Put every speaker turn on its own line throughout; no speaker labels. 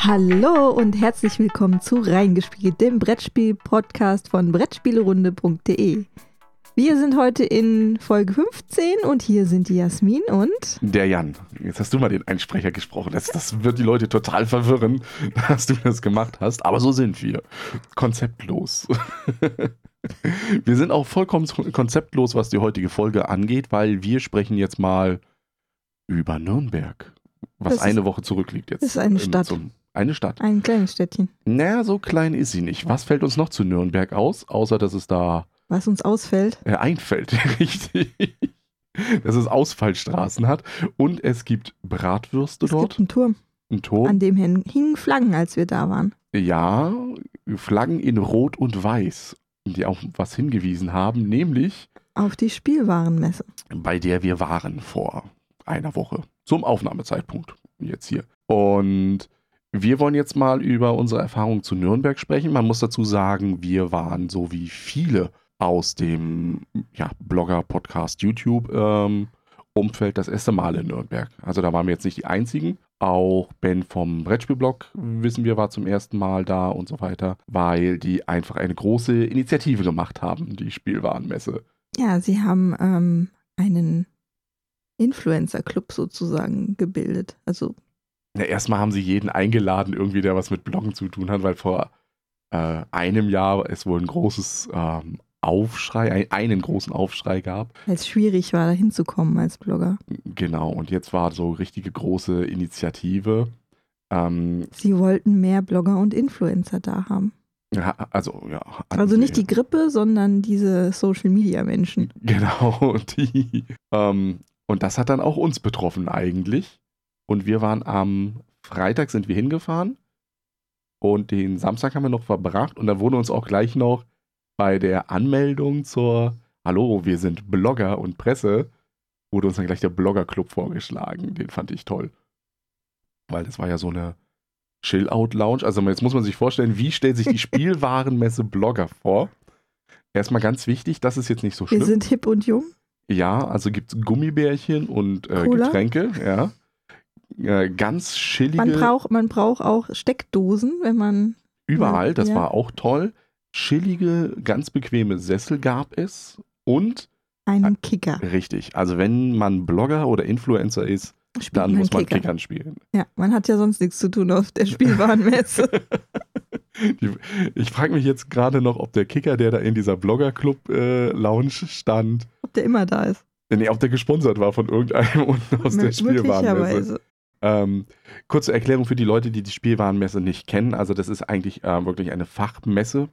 Hallo und herzlich willkommen zu Reingespielt, dem Brettspiel-Podcast von Brettspielerunde.de. Wir sind heute in Folge 15 und hier sind die Jasmin und
der Jan. Jetzt hast du mal den Einsprecher gesprochen. Das, das wird die Leute total verwirren, dass du das gemacht hast. Aber so sind wir. Konzeptlos. wir sind auch vollkommen konzeptlos, was die heutige Folge angeht, weil wir sprechen jetzt mal über Nürnberg. Was das eine Woche zurückliegt jetzt.
Das ist eine Stadt.
Zum, eine Stadt.
Ein kleines Städtchen.
Naja, so klein ist sie nicht. Was fällt uns noch zu Nürnberg aus, außer dass es da
was uns ausfällt?
Äh, einfällt, richtig. Dass es Ausfallstraßen hat. Und es gibt Bratwürste
es
dort.
Es gibt einen Turm.
Ein Turm.
An dem hingen Flaggen, als wir da waren.
Ja, Flaggen in Rot und Weiß, die auch was hingewiesen haben, nämlich
auf die Spielwarenmesse.
Bei der wir waren vor einer Woche. Zum Aufnahmezeitpunkt. Jetzt hier. Und wir wollen jetzt mal über unsere Erfahrung zu Nürnberg sprechen. Man muss dazu sagen, wir waren so wie viele aus dem ja, Blogger, Podcast, YouTube ähm, Umfeld das erste Mal in Nürnberg. Also da waren wir jetzt nicht die einzigen. Auch Ben vom Brettspielblog, wissen wir, war zum ersten Mal da und so weiter, weil die einfach eine große Initiative gemacht haben, die Spielwarenmesse.
Ja, sie haben ähm, einen Influencer-Club sozusagen gebildet. Also.
Ja, erstmal haben sie jeden eingeladen, irgendwie, der was mit Bloggen zu tun hat, weil vor äh, einem Jahr es wohl ein großes ähm, Aufschrei, einen großen Aufschrei gab.
Weil es schwierig war, da hinzukommen als Blogger.
Genau, und jetzt war so richtige große Initiative.
Ähm, Sie wollten mehr Blogger und Influencer da haben.
Ja, also, ja.
Also nicht die Grippe, sondern diese Social Media Menschen.
Genau, die. Ähm, und das hat dann auch uns betroffen eigentlich. Und wir waren am Freitag sind wir hingefahren und den Samstag haben wir noch verbracht und dann wurde uns auch gleich noch bei der Anmeldung zur Hallo, wir sind Blogger und Presse, wurde uns dann gleich der Blogger-Club vorgeschlagen. Den fand ich toll. Weil das war ja so eine Chill-Out-Lounge. Also jetzt muss man sich vorstellen, wie stellt sich die Spielwarenmesse Blogger vor? Erstmal ganz wichtig, das ist jetzt nicht so schlimm.
Wir sind hip und jung.
Ja, also gibt es Gummibärchen und äh, Getränke, ja. Äh, ganz chillige.
Man braucht, man braucht auch Steckdosen, wenn man.
Überall, das ja. war auch toll chillige, ganz bequeme Sessel gab es und
einen Kicker.
Richtig. Also wenn man Blogger oder Influencer ist, Spielt dann muss man Kicker. Kickern spielen.
Ja, man hat ja sonst nichts zu tun auf der Spielwarenmesse.
ich frage mich jetzt gerade noch, ob der Kicker, der da in dieser Blogger-Club-Lounge äh, stand,
ob der immer da ist.
Nee, ob der gesponsert war von irgendeinem unten aus der Spielwarenmesse. Ähm, kurze Erklärung für die Leute, die die Spielwarenmesse nicht kennen. Also das ist eigentlich äh, wirklich eine Fachmesse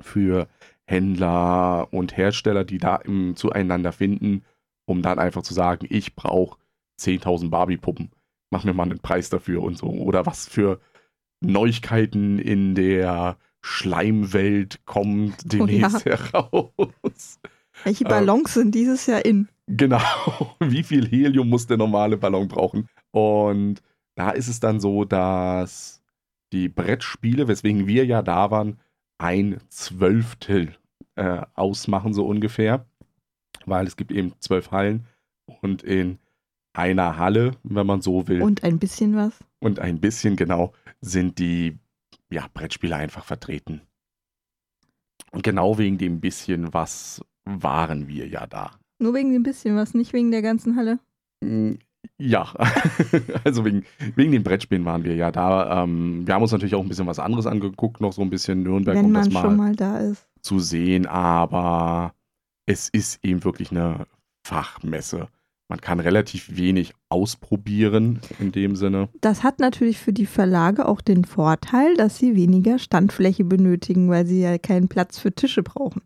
für Händler und Hersteller, die da im, zueinander finden, um dann einfach zu sagen, ich brauche 10.000 Barbie-Puppen, mach mir mal einen Preis dafür und so. Oder was für Neuigkeiten in der Schleimwelt kommt demnächst oh ja. heraus.
Welche Ballons ähm, sind dieses Jahr in?
Genau. Wie viel Helium muss der normale Ballon brauchen? Und da ist es dann so, dass die Brettspiele, weswegen wir ja da waren, ein Zwölftel äh, ausmachen, so ungefähr. Weil es gibt eben zwölf Hallen und in einer Halle, wenn man so will.
Und ein bisschen was.
Und ein bisschen, genau, sind die ja, Brettspiele einfach vertreten. Und genau wegen dem bisschen was waren wir ja da.
Nur wegen dem bisschen was, nicht wegen der ganzen Halle?
Ja, also wegen, wegen den Brettspielen waren wir ja da. Ähm, wir haben uns natürlich auch ein bisschen was anderes angeguckt, noch so ein bisschen Nürnberg,
Wenn um das mal, mal da ist.
zu sehen, aber es ist eben wirklich eine Fachmesse. Man kann relativ wenig ausprobieren in dem Sinne.
Das hat natürlich für die Verlage auch den Vorteil, dass sie weniger Standfläche benötigen, weil sie ja keinen Platz für Tische brauchen.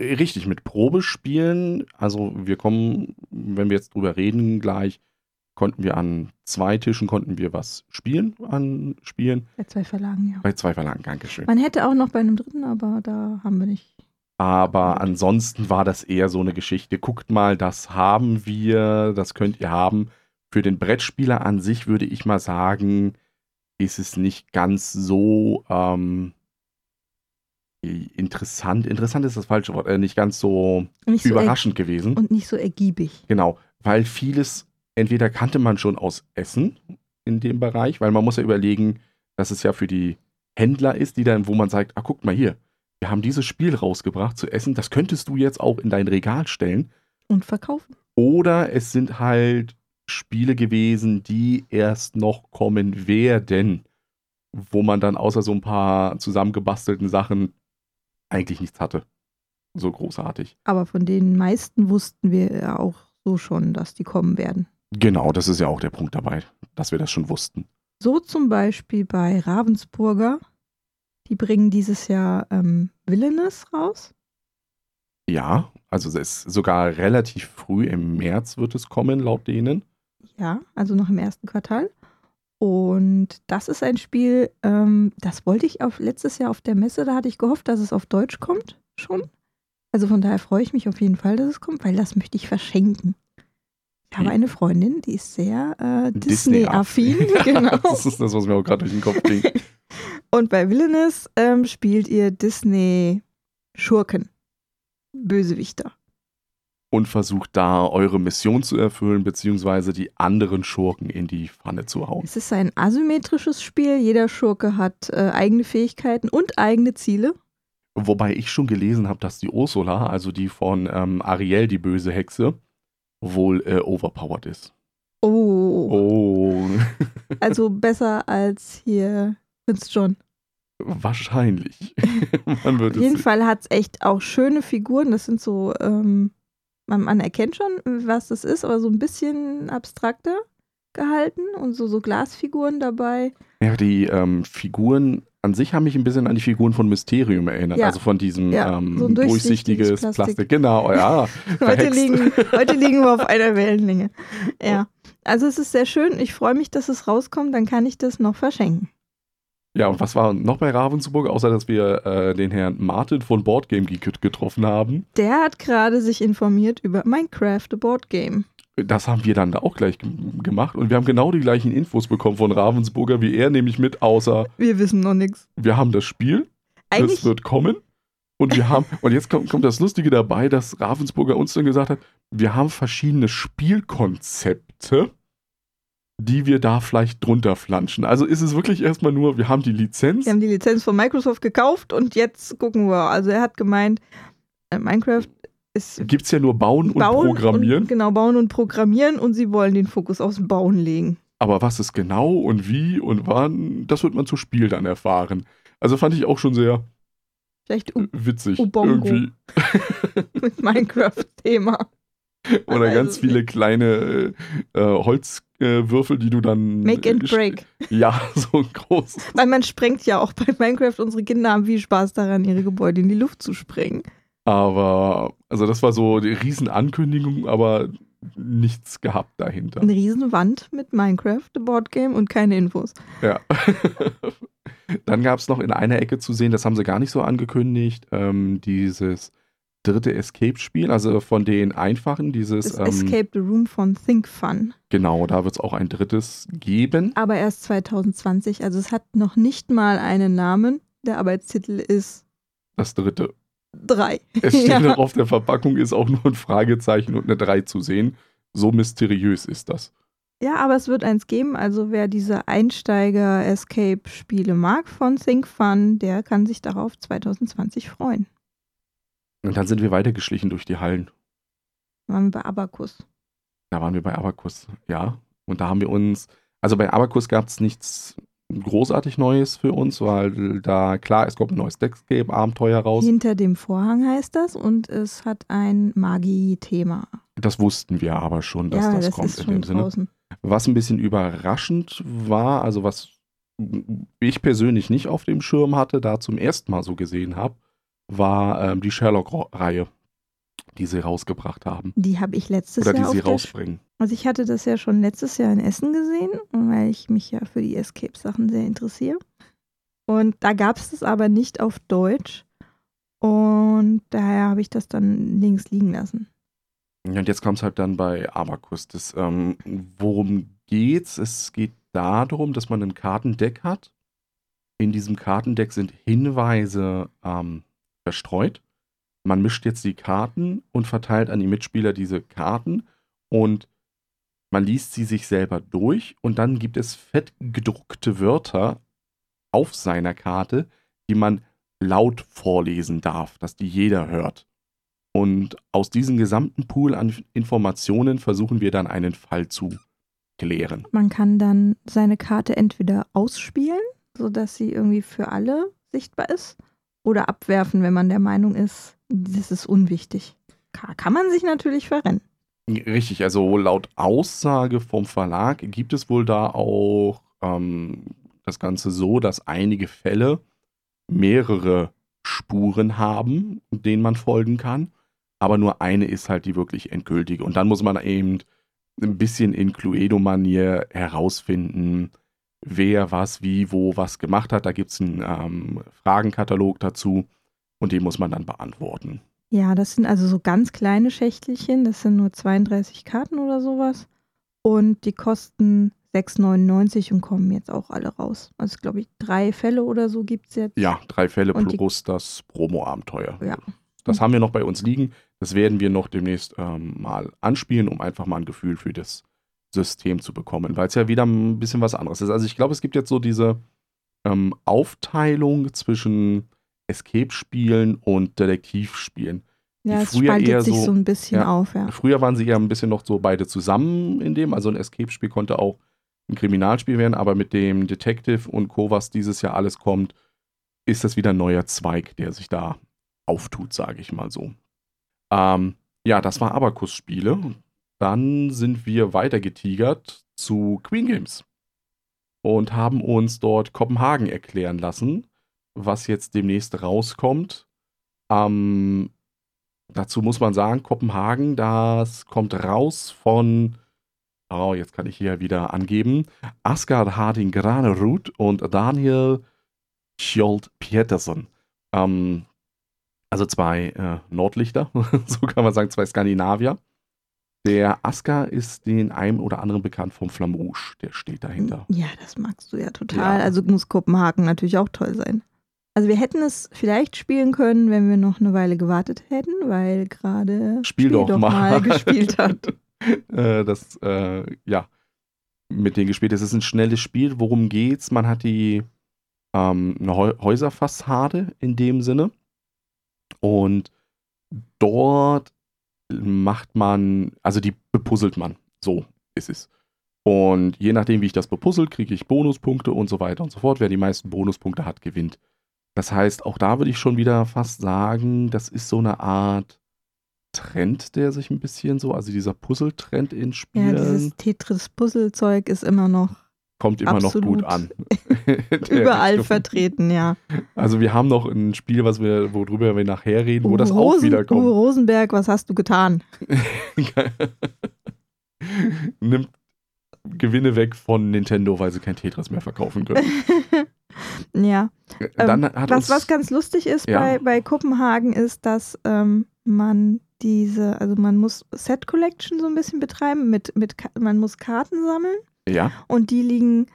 Richtig, mit Probespielen, also wir kommen, wenn wir jetzt drüber reden gleich, konnten wir an zwei Tischen konnten wir was spielen, an Spielen.
Bei zwei Verlagen, ja.
Bei zwei Verlagen, Dankeschön.
Man hätte auch noch bei einem dritten, aber da haben wir nicht.
Aber ansonsten war das eher so eine Geschichte. Guckt mal, das haben wir, das könnt ihr haben. Für den Brettspieler an sich würde ich mal sagen, ist es nicht ganz so ähm, interessant, interessant ist das falsche Wort, äh, nicht ganz so nicht überraschend so gewesen.
Und nicht so ergiebig.
Genau, weil vieles entweder kannte man schon aus Essen in dem Bereich, weil man muss ja überlegen, dass es ja für die Händler ist, die dann, wo man sagt, ah, guck mal hier, wir haben dieses Spiel rausgebracht zu essen, das könntest du jetzt auch in dein Regal stellen.
Und verkaufen.
Oder es sind halt Spiele gewesen, die erst noch kommen werden, wo man dann außer so ein paar zusammengebastelten Sachen eigentlich nichts hatte. So großartig.
Aber von den meisten wussten wir ja auch so schon, dass die kommen werden.
Genau, das ist ja auch der Punkt dabei, dass wir das schon wussten.
So zum Beispiel bei Ravensburger. Die bringen dieses Jahr ähm, Villainous raus.
Ja, also es ist sogar relativ früh im März wird es kommen, laut denen.
Ja, also noch im ersten Quartal. Und das ist ein Spiel, ähm, das wollte ich auf letztes Jahr auf der Messe, da hatte ich gehofft, dass es auf Deutsch kommt schon. Also von daher freue ich mich auf jeden Fall, dass es kommt, weil das möchte ich verschenken. Ich habe eine Freundin, die ist sehr äh, Disney-affin.
Disney
genau.
das ist das, was mir auch gerade durch den Kopf ging.
Und bei Villainous ähm, spielt ihr Disney-Schurken. Bösewichter.
Und versucht da eure Mission zu erfüllen, beziehungsweise die anderen Schurken in die Pfanne zu hauen.
Es ist ein asymmetrisches Spiel. Jeder Schurke hat äh, eigene Fähigkeiten und eigene Ziele.
Wobei ich schon gelesen habe, dass die Ursula, also die von ähm, Ariel, die böse Hexe, wohl äh, overpowered ist.
Oh.
Oh.
Also besser als hier Prinz John.
Wahrscheinlich.
Auf jeden Fall hat es echt auch schöne Figuren. Das sind so, ähm, man, man erkennt schon, was das ist, aber so ein bisschen abstrakter gehalten und so, so Glasfiguren dabei.
Ja, die ähm, Figuren an sich haben mich ein bisschen an die Figuren von Mysterium erinnert.
Ja.
Also von diesem
Ja,
ähm,
so
durchsichtiges
durchsichtiges
Plastik.
Plastik.
Genau, ja.
Heute liegen, heute liegen wir auf einer Wellenlänge. Ja. Also es ist sehr schön. Ich freue mich, dass es rauskommt. Dann kann ich das noch verschenken.
Ja, und was war noch bei Ravensburg, außer dass wir äh, den Herrn Martin von Boardgame Geek getroffen haben?
Der hat gerade sich informiert über Minecraft, the Board Game.
Das haben wir dann da auch gleich gemacht und wir haben genau die gleichen Infos bekommen von Ravensburger wie er, nämlich mit, außer
Wir wissen noch nichts.
wir haben das Spiel,
Eigentlich
es wird kommen und wir haben, und jetzt kommt, kommt das Lustige dabei, dass Ravensburger uns dann gesagt hat, wir haben verschiedene Spielkonzepte, die wir da vielleicht drunter flanschen. Also ist es wirklich erstmal nur, wir haben die Lizenz,
Wir haben die Lizenz von Microsoft gekauft und jetzt gucken wir. Also er hat gemeint, äh, Minecraft
gibt es ja nur Bauen und
Bauen
Programmieren,
Und, genau, bauen und programmieren und sie wollen den Fokus aufs Bauen legen.
aber was ist genau und wie und wann, das wird man zu Spiel dann erfahren. Also fand ich auch schon sehr
Vielleicht
äh,
U
witzig
Ubongo.
irgendwie.
mit Minecraft-Thema.
Oder
weiß
ganz viele kleine äh, Holzwürfel, die du dann.
Make and
äh,
break.
Ja, so ein großes.
Weil man sprengt ja auch bei Minecraft. Unsere Kinder haben viel Spaß daran, ihre Gebäude in die Luft zu sprengen.
Aber, also das war so die Riesenankündigung, aber nichts gehabt dahinter.
Eine Riesenwand mit Minecraft, the Board Game und keine Infos.
Ja. Dann gab es noch in einer Ecke zu sehen, das haben sie gar nicht so angekündigt, ähm, dieses dritte Escape-Spiel, also von den einfachen, dieses,
Das
ähm,
Escape the Room von Think Fun.
genau, da wird es auch ein drittes geben.
Aber erst 2020. Also es hat noch nicht mal einen Namen. Der Arbeitstitel ist
Das dritte.
3.
Es steht
Ja.
noch auf der Verpackung, ist auch nur ein Fragezeichen und eine 3 zu sehen. So mysteriös ist das.
Ja, aber es wird eins geben. Also wer diese Einsteiger-Escape-Spiele mag von Think Fun, der kann sich darauf 2020 freuen.
Und dann sind wir weitergeschlichen durch die Hallen.
Waren wir bei Abacus.
Da waren wir bei Abacus, ja. Und da haben wir uns, also bei Abacus gab es nichts großartig Neues für uns, weil da, klar, es kommt ein neues Deckscape-Abenteuer raus.
Hinter dem Vorhang heißt das und es hat ein Magie-Thema.
Das wussten wir aber schon, dass
ja,
das,
das
kommt
ist
in dem Sinne.
draußen.
Was ein bisschen überraschend war, also was ich persönlich nicht auf dem Schirm hatte, da zum ersten Mal so gesehen habe, war ähm, die Sherlock-Reihe, die sie rausgebracht haben.
Die habe ich letztes
Oder die
Jahr
sie
auf der
rausbringen.
Also ich hatte das ja schon letztes Jahr in Essen gesehen, weil ich mich ja für die Escape-Sachen sehr interessiere. Und da gab es das aber nicht auf Deutsch. Und daher habe ich das dann links liegen lassen.
Ja, Und jetzt kommt es halt dann bei Abacus. Das, ähm, worum geht's? Es geht darum, dass man ein Kartendeck hat. In diesem Kartendeck sind Hinweise ähm, verstreut. Man mischt jetzt die Karten und verteilt an die Mitspieler diese Karten und man liest sie sich selber durch und dann gibt es fett gedruckte Wörter auf seiner Karte, die man laut vorlesen darf, dass die jeder hört. Und aus diesem gesamten Pool an Informationen versuchen wir dann einen Fall zu klären.
Man kann dann seine Karte entweder ausspielen, sodass sie irgendwie für alle sichtbar ist, oder abwerfen, wenn man der Meinung ist, das ist unwichtig. Kann man sich natürlich verrennen.
Richtig, also laut Aussage vom Verlag gibt es wohl da auch ähm, das Ganze so, dass einige Fälle mehrere Spuren haben, denen man folgen kann, aber nur eine ist halt die wirklich endgültige. Und dann muss man eben ein bisschen in Cluedo-Manier herausfinden, wer was, wie, wo, was gemacht hat. Da gibt es einen ähm, Fragenkatalog dazu und den muss man dann beantworten.
Ja, das sind also so ganz kleine Schächtelchen. Das sind nur 32 Karten oder sowas. Und die kosten 6,99 und kommen jetzt auch alle raus. Also, glaube ich, drei Fälle oder so gibt es jetzt.
Ja, drei Fälle und plus das Promo-Abenteuer.
Ja.
Das haben wir noch bei uns liegen. Das werden wir noch demnächst ähm, mal anspielen, um einfach mal ein Gefühl für das System zu bekommen, weil es ja wieder ein bisschen was anderes ist. Also ich glaube, es gibt jetzt so diese ähm, Aufteilung zwischen Escape-Spielen und Detektivspielen.
Ja, es spaltet sich so, so, ein bisschen ja, auf, ja.
Früher waren sie ja ein bisschen noch so beide zusammen in dem, also ein Escape-Spiel konnte auch ein Kriminalspiel werden, aber mit dem Detective und Co., was dieses Jahr alles kommt, ist das wieder ein neuer Zweig, der sich da auftut, sage ich mal so. Ähm, ja, das war Abakus-Spiele. Dann sind wir weitergetigert zu Queen Games und haben uns dort Kopenhagen erklären lassen, was jetzt demnächst rauskommt. Ähm, dazu muss man sagen, Kopenhagen, das kommt raus von, oh, jetzt kann ich hier wieder angeben, Asgard Harding Granerud und Daniel Skjold Pietersen. Ähm, also zwei äh, Nordlichter, so kann man sagen, zwei Skandinavier. Der Aska ist den einem oder anderen bekannt vom Flamouche, der steht dahinter.
Ja, das magst du ja total. Ja. Also muss Kopenhagen natürlich auch toll sein. Also wir hätten es vielleicht spielen können, wenn wir noch eine Weile gewartet hätten, weil gerade
Spiel, Spiel doch, doch mal. mal
gespielt hat.
äh, das, äh, ja, mit denen gespielt. Es ist ein schnelles Spiel. Worum geht's? Man hat die ähm, eine Häuserfassade in dem Sinne. Und dort macht man, also die bepuzzelt man. So ist es. Und je nachdem, wie ich das bepuzzelt, kriege ich Bonuspunkte und so weiter und so fort. Wer die meisten Bonuspunkte hat, gewinnt. Das heißt, auch da würde ich schon wieder fast sagen, das ist so eine Art Trend, der sich ein bisschen so, also dieser Puzzle-Trend in Spielen. Ja, dieses
Tetris-Puzzle-Zeug ist immer noch
kommt immer noch gut an.
Überall vertreten, ja.
Also wir haben noch ein Spiel, was wir, worüber wir nachher reden, wo Uwe das auch wieder kommt.
Uwe Rosenberg, was hast du getan?
Nimmt Gewinne weg von Nintendo, weil sie kein Tetris mehr verkaufen können.
ja. Dann ähm, was, was ganz lustig ist ja. bei, bei Kopenhagen ist, dass ähm, man diese, also man muss Set Collection so ein bisschen betreiben, mit, mit man muss Karten sammeln
ja.
Und die liegen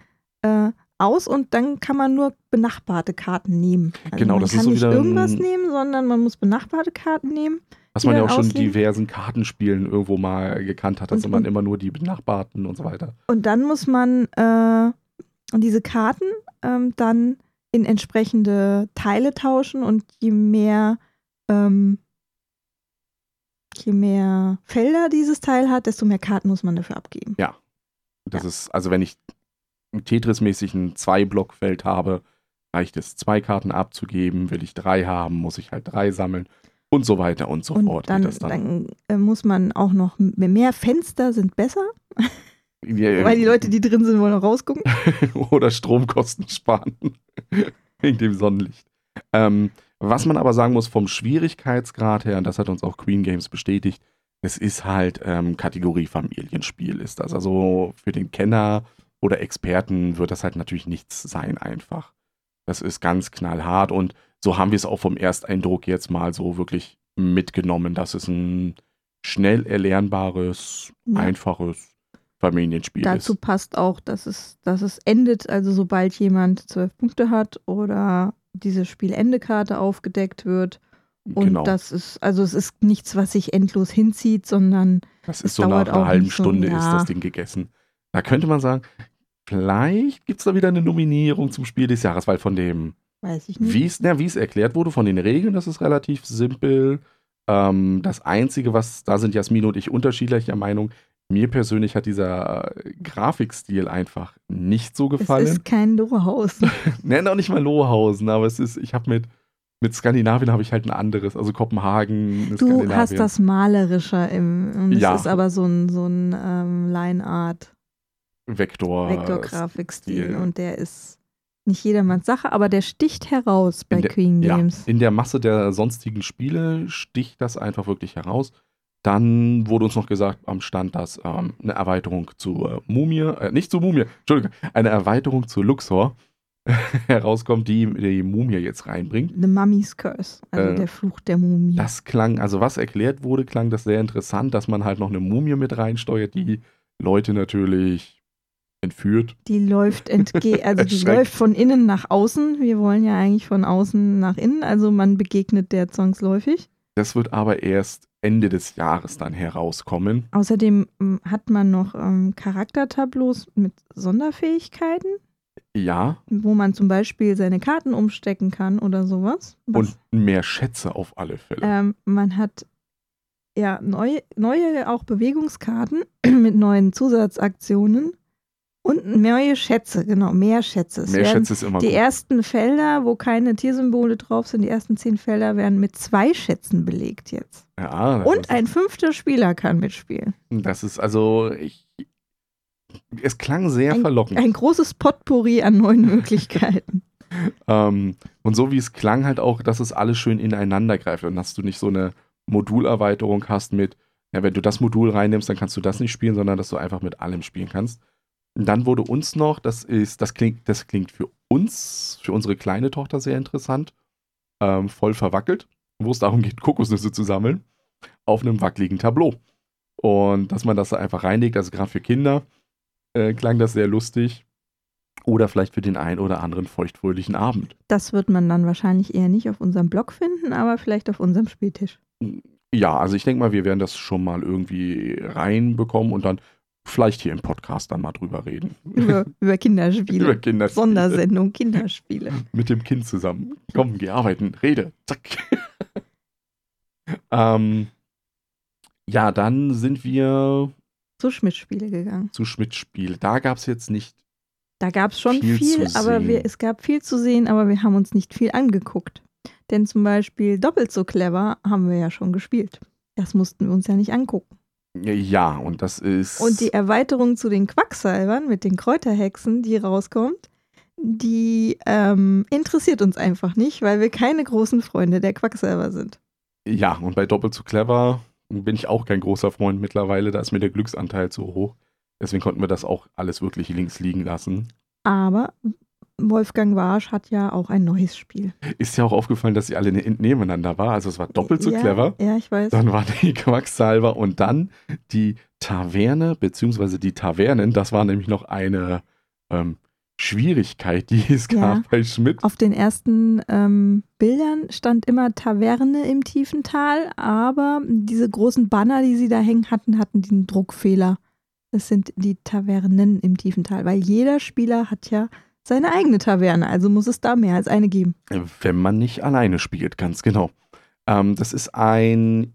äh, aus und dann kann man nur benachbarte Karten nehmen. Also
genau, das ist so
wieder. Man nicht irgendwas nehmen, sondern man muss benachbarte Karten nehmen.
Was man ja auch schon in diversen Kartenspielen irgendwo mal gekannt hat, also man immer nur die benachbarten und so weiter.
Und dann muss man äh, diese Karten ähm, dann in entsprechende Teile tauschen und je mehr ähm, je mehr Felder dieses Teil hat, desto mehr Karten muss man dafür abgeben.
Ja, das ja. ist, also wenn ich Tetris-mäßig ein Zwei-Block-Feld habe, reicht es, zwei Karten abzugeben. Will ich drei haben, muss ich halt drei sammeln und so weiter und so
und
fort.
Dann, dann, dann äh, muss man auch noch, mehr Fenster sind besser. Ja, Weil die Leute, die drin sind, wollen auch rausgucken.
Oder Stromkosten sparen. Wegen dem Sonnenlicht. Ähm, was man aber sagen muss, vom Schwierigkeitsgrad her, und das hat uns auch Queen Games bestätigt, es ist halt ähm, Kategorie Familienspiel ist das. Also für den Kenner oder Experten wird das halt natürlich nichts sein einfach. Das ist ganz knallhart und so haben wir es auch vom Ersteindruck jetzt mal so wirklich mitgenommen, dass es ein schnell erlernbares, ja. einfaches Familienspiel
Dazu
ist. Dazu
passt auch, dass es, dass es endet, also sobald jemand zwölf Punkte hat oder diese Spielendekarte aufgedeckt wird und genau. das ist, also es ist nichts, was sich endlos hinzieht, sondern
das ist so nach einer halben Stunde so, ja. ist das Ding gegessen. Da könnte man sagen, vielleicht gibt es da wieder eine Nominierung zum Spiel des Jahres, weil von dem,
Weiß ich nicht.
wie es es erklärt wurde, von den Regeln, das ist relativ simpel. Ähm, das Einzige, was, da sind Jasmin und ich unterschiedlicher Meinung, mir persönlich hat dieser äh, Grafikstil einfach nicht so
es
gefallen.
ist kein Lohaus.
Nenn auch nicht mal Lohausen, aber es ist, ich habe mit, mit Skandinavien habe ich halt ein anderes, also Kopenhagen,
Du hast das Malerischer im, und es
Ja.
ist aber so ein, so ein ähm, Line-Art,
Vektor.
Vektorgrafikstil
Stil.
und der ist nicht jedermanns Sache, aber der sticht heraus bei
der-
Queen
Ja,
Games.
in der Masse der sonstigen Spiele sticht das einfach wirklich heraus. Dann wurde uns noch gesagt am Stand, dass ähm, eine Erweiterung zu äh, Mumie, äh, nicht zu Mumie, Entschuldigung, eine Erweiterung zu Luxor herauskommt, die die Mumie jetzt reinbringt.
The Mummy's Curse, also
Äh,
der Fluch der Mumie.
Das klang, also was erklärt wurde, klang das sehr interessant, dass man halt noch eine Mumie mit reinsteuert, die Leute natürlich entführt.
Die läuft entge also die läuft von innen nach außen. Wir wollen ja eigentlich von außen nach innen, also man begegnet der zwangsläufig.
Das wird aber erst Ende des Jahres dann herauskommen.
Außerdem ähm, hat man noch ähm, Charaktertableaus mit Sonderfähigkeiten,
Ja,
wo man zum Beispiel seine Karten umstecken kann oder sowas. Was,
und mehr Schätze auf alle Fälle.
ähm, man hat ja neue, neue auch Bewegungskarten mit neuen Zusatzaktionen und neue Schätze, genau, mehr Schätze. Es
mehr Schätze ist immer
Die
gut.
ersten Felder, wo keine Tiersymbole drauf sind, die ersten zehn Felder werden mit zwei Schätzen belegt jetzt.
Ja,
Und ein fünfter Spieler kann mitspielen.
das ist also, ich, es klang sehr verlockend.
Ein großes Potpourri an neuen Möglichkeiten.
Ähm, und so wie es klang halt auch, dass es alles schön ineinander greift und dass du nicht so eine Modulerweiterung hast mit, ja, wenn du das Modul reinnimmst, dann kannst du das nicht spielen, sondern dass du einfach mit allem spielen kannst. Und dann wurde uns noch, das ist, das klingt, das klingt für uns, für unsere kleine Tochter sehr interessant, ähm, voll verwackelt, wo es darum geht, Kokosnüsse zu sammeln, auf einem wackeligen Tableau. Und dass man das da einfach reinlegt, also gerade für Kinder, äh, klang das sehr lustig. Oder vielleicht für den einen oder anderen feuchtfröhlichen Abend.
Das wird man dann wahrscheinlich eher nicht auf unserem Blog finden, aber vielleicht auf unserem Spieltisch.
Ja, also ich denke mal, wir werden das schon mal irgendwie reinbekommen und dann vielleicht hier im Podcast dann mal drüber reden.
Über, über Kinderspiele.
Über Kinder.
Sondersendung Kinderspiele.
Mit dem Kind zusammen. Komm, geh arbeiten, rede. Zack. ähm, ja, dann sind wir
Zu Schmidt-Spiele gegangen.
zu Schmidt-Spiel. Da gab es jetzt nicht.
Da gab es schon
Viel
viel, aber wir, es gab viel zu sehen, aber wir haben uns nicht viel angeguckt. Denn zum Beispiel doppelt so clever haben wir ja schon gespielt. Das mussten wir uns ja nicht angucken.
Ja, und das ist.
Und die Erweiterung zu den Quacksalbern mit den Kräuterhexen, die rauskommt, die ähm, interessiert uns einfach nicht, weil wir keine großen Freunde der Quacksalber sind.
Ja, und bei Doppelt so clever bin ich auch kein großer Freund mittlerweile. Da ist mir der Glücksanteil zu hoch. Deswegen konnten wir das auch alles wirklich links liegen lassen.
Aber Wolfgang Warsch hat ja auch ein neues Spiel.
Ist ja auch aufgefallen, dass sie alle ne- nebeneinander war. Also es war doppelt so
ja,
clever.
Ja, ich weiß.
Dann war die Quacksalber und dann die Taverne, beziehungsweise die Tavernen. Das war nämlich noch eine ähm, Schwierigkeit, die es gab
Ja.
bei Schmidt.
Auf den ersten ähm, Bildern stand immer Taverne im tiefen Tal, aber diese großen Banner, die sie da hängen hatten, hatten den Druckfehler. Das sind die Tavernen im tiefen Tal, weil jeder Spieler hat ja seine eigene Taverne, also muss es da mehr als eine geben.
Wenn man nicht alleine spielt, ganz genau. Ähm, das ist ein,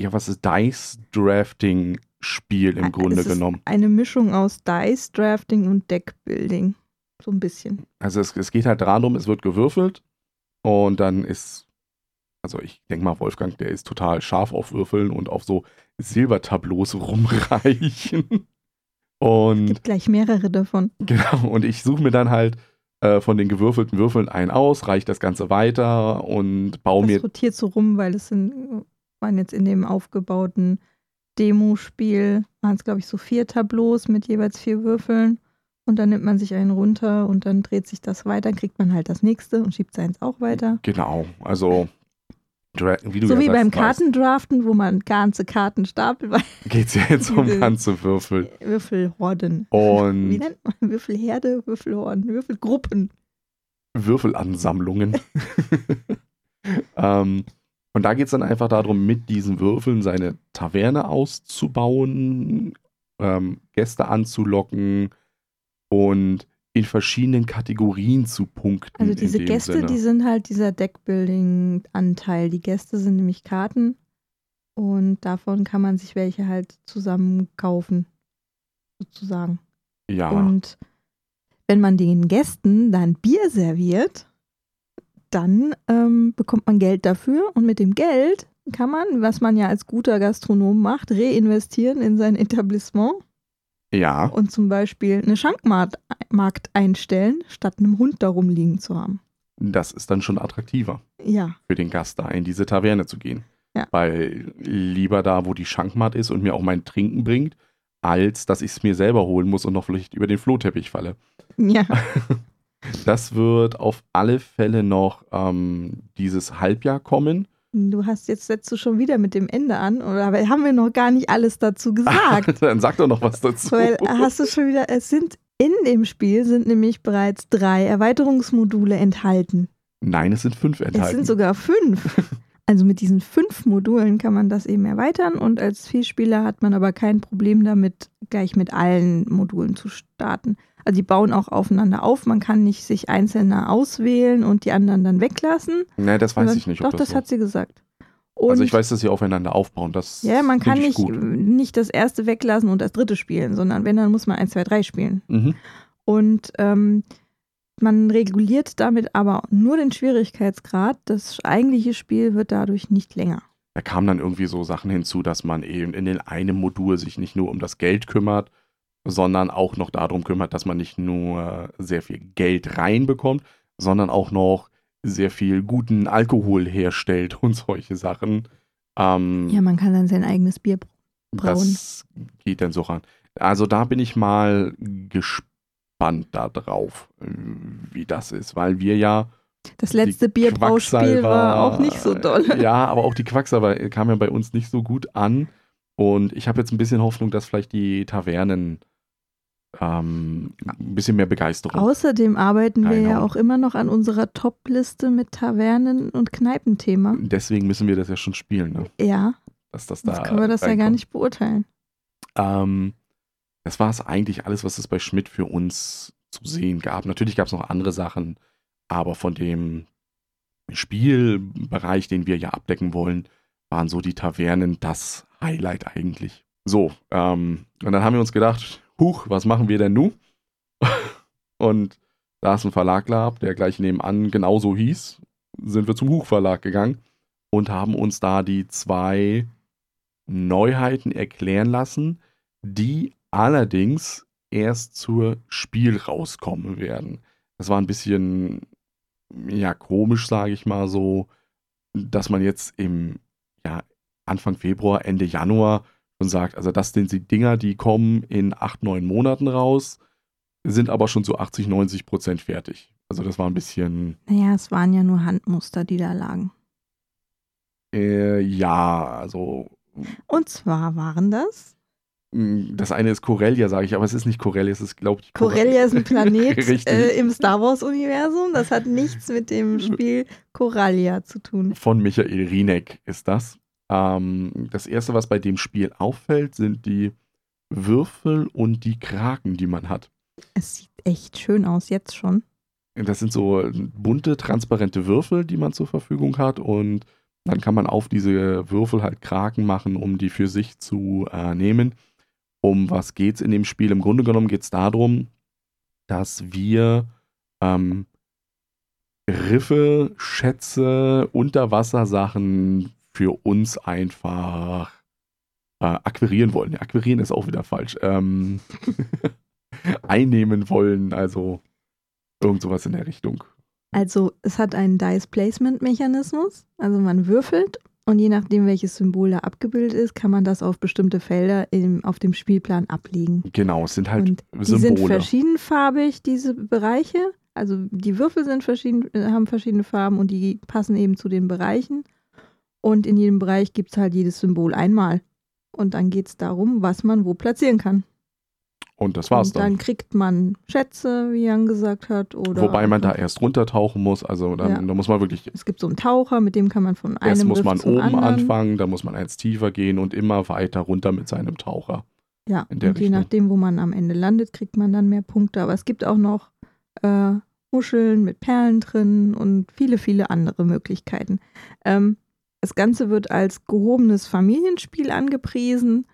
ja, was ist Dice-Drafting-Spiel im
Äh,
Grunde genommen.
Eine Mischung aus Dice, Drafting und Deckbuilding. So ein bisschen.
Also es, es geht halt darum, es wird gewürfelt und dann ist, also ich denke mal, Wolfgang, der ist total scharf auf Würfeln und auf so Silbertableaus rumreichen. Und
Gibt gleich mehrere davon.
genau, und ich suche mir dann halt äh, von den gewürfelten Würfeln einen aus, reiche das Ganze weiter und baue mir
Das rotiert so rum, weil es sind, waren jetzt in dem aufgebauten Demospiel, waren es glaube ich so vier Tableaus mit jeweils vier Würfeln. Und dann nimmt man sich einen runter und dann dreht sich das weiter, dann kriegt man halt das nächste und schiebt seins auch weiter.
Genau, also wie du
so
ja
wie beim
sagst, weißt,
Kartendraften, wo man ganze Karten stapelt, weil
geht's ja jetzt um ganze Würfel.
Würfelhorden. Wie
Und
nennt man Würfelherde, Würfelhorden, Würfelgruppen.
Würfelansammlungen. ähm, und da geht es dann einfach darum, mit diesen Würfeln seine Taverne auszubauen, ähm, Gäste anzulocken und in verschiedenen Kategorien zu punkten.
Also diese Gäste,
Sinne.
die sind halt dieser Deckbuilding-Anteil. Die Gäste sind nämlich Karten und davon kann man sich welche halt zusammen kaufen, sozusagen.
ja,
Und wenn man den Gästen dann Bier serviert, dann ähm, bekommt man Geld dafür und mit dem Geld kann man, was man ja als guter Gastronom macht, reinvestieren in sein Etablissement
ja,
und zum Beispiel eine Schankmarkt Markt einstellen, statt einem Hund darum liegen zu haben.
das ist dann schon attraktiver
Ja,
für den Gast da in diese Taverne zu gehen.
Ja.
Weil lieber da, wo die Schankmatt ist und mir auch mein Trinken bringt, als dass ich es mir selber holen muss und noch vielleicht über den Flohteppich falle.
ja,
Das wird auf alle Fälle noch ähm, dieses Halbjahr kommen.
Du hast jetzt setzt du schon wieder mit dem Ende an, oder aber haben wir noch gar nicht alles dazu gesagt?
Dann sag doch noch was dazu.
Weil äh, hast du schon wieder, es sind in dem Spiel sind nämlich bereits drei Erweiterungsmodule enthalten.
Nein, es sind fünf
Es
enthalten.
sind sogar fünf. Also mit diesen fünf Modulen kann man das eben erweitern und als Vielspieler hat man aber kein Problem damit, gleich mit allen Modulen zu starten. Also die bauen auch aufeinander auf. Man kann nicht sich einzelne auswählen und die anderen dann weglassen.
nee, das weiß
sondern-
ich nicht.
Doch,
das
das
so.
hat sie gesagt. Und
Also ich weiß, dass sie aufeinander aufbauen. Das
ja, man kann nicht,
gut.
nicht das erste weglassen und das dritte spielen, sondern wenn, dann muss man 1, 2, 3 spielen.
Mhm.
Und ähm, man reguliert damit aber nur den Schwierigkeitsgrad. Das eigentliche Spiel wird dadurch nicht länger.
Da kamen dann irgendwie so Sachen hinzu, dass man eben in den einem Modul sich nicht nur um das Geld kümmert, sondern auch noch darum kümmert, dass man nicht nur sehr viel Geld reinbekommt, sondern auch noch sehr viel guten Alkohol herstellt und solche Sachen. Ähm,
Ja, man kann dann sein eigenes Bier brauen.
das geht dann so ran. Also da bin ich mal gespannt darauf, wie das ist, weil wir ja
Das letzte Bierbrauspiel war auch nicht so doll.
Ja, aber auch die Quacksalber kam ja bei uns nicht so gut an. Und ich habe jetzt ein bisschen Hoffnung, dass vielleicht die Tavernen ähm, ein bisschen mehr Begeisterung.
Außerdem arbeiten wir ja
Reinhauen.
auch immer noch an unserer Top-Liste mit Tavernen- und Kneipenthema.
Deswegen müssen wir das ja schon spielen, ne?
Ja,
dass das da.
jetzt können wir das ja gar
reinkommt.
nicht beurteilen.
Ähm, das war es eigentlich alles, was es bei Schmidt für uns zu sehen gab. Natürlich gab es noch andere Sachen, aber von dem Spielbereich, den wir ja abdecken wollen, waren so die Tavernen das Highlight eigentlich. So, ähm, und dann haben wir uns gedacht, huch, was machen wir denn nun? und da es einen Verlag gab, der gleich nebenan genauso hieß, sind wir zum Huch-Verlag gegangen und haben uns da die zwei Neuheiten erklären lassen, die allerdings erst zur Spiel rauskommen werden. Das war ein bisschen, ja, komisch, sage ich mal so, dass man jetzt im ja, Anfang Februar, Ende Januar schon sagt, also das sind die Dinger, die kommen in acht, neun Monaten raus, sind aber schon zu 80, 90 Prozent fertig. Also das war ein bisschen,
Naja, es waren ja nur Handmuster, die da lagen.
äh, ja, also
Und zwar waren das.
mh, das eine ist Corellia, sage ich, aber es ist nicht Corellia, es ist, glaube ich, Cor-
Corellia ist ein Planet äh, im Star Wars-Universum. Das hat nichts mit dem Spiel Corellia zu tun.
Von Michael Rieneck ist das. Ähm, das erste, was bei dem Spiel auffällt, sind die Würfel und die Kraken, die man hat.
Es sieht echt schön aus, jetzt schon.
Das sind so bunte, transparente Würfel, die man zur Verfügung hat und dann kann man auf diese Würfel halt Kraken machen, um die für sich zu äh, nehmen. Um was geht's in dem Spiel? Im Grunde genommen geht es darum, dass wir ähm, Riffe, Schätze, Unterwassersachen für uns einfach äh, akquirieren wollen. Ja, akquirieren ist auch wieder falsch. Ähm, einnehmen wollen, also irgend sowas in der Richtung.
Also es hat einen Dice-Placement-Mechanismus. Also man würfelt und je nachdem, welches Symbol da abgebildet ist, kann man das auf bestimmte Felder im, auf dem Spielplan ablegen.
Genau, es sind halt
und die sind
Symbole.
verschiedenfarbig, diese Bereiche. Also die Würfel sind verschieden, äh, haben verschiedene Farben und die passen eben zu den Bereichen. Und in jedem Bereich gibt es halt jedes Symbol einmal. Und dann geht es darum, was man wo platzieren kann.
Und das war's
und dann
dann.
kriegt man Schätze, wie Jan gesagt hat. Oder
Wobei man da erst runtertauchen muss, also dann,
Ja.
da muss man wirklich,
Es gibt so einen Taucher, mit dem kann man von einem
erst muss
Riff
man oben
anderen.
anfangen, dann muss man eins tiefer gehen und immer weiter runter mit seinem Taucher.
Ja, und je
Richtung.
nachdem, wo man am Ende landet, kriegt man dann mehr Punkte. Aber es gibt auch noch äh, Muscheln mit Perlen drin und viele, viele andere Möglichkeiten. Ähm, das Ganze wird als gehobenes Familienspiel angepriesen,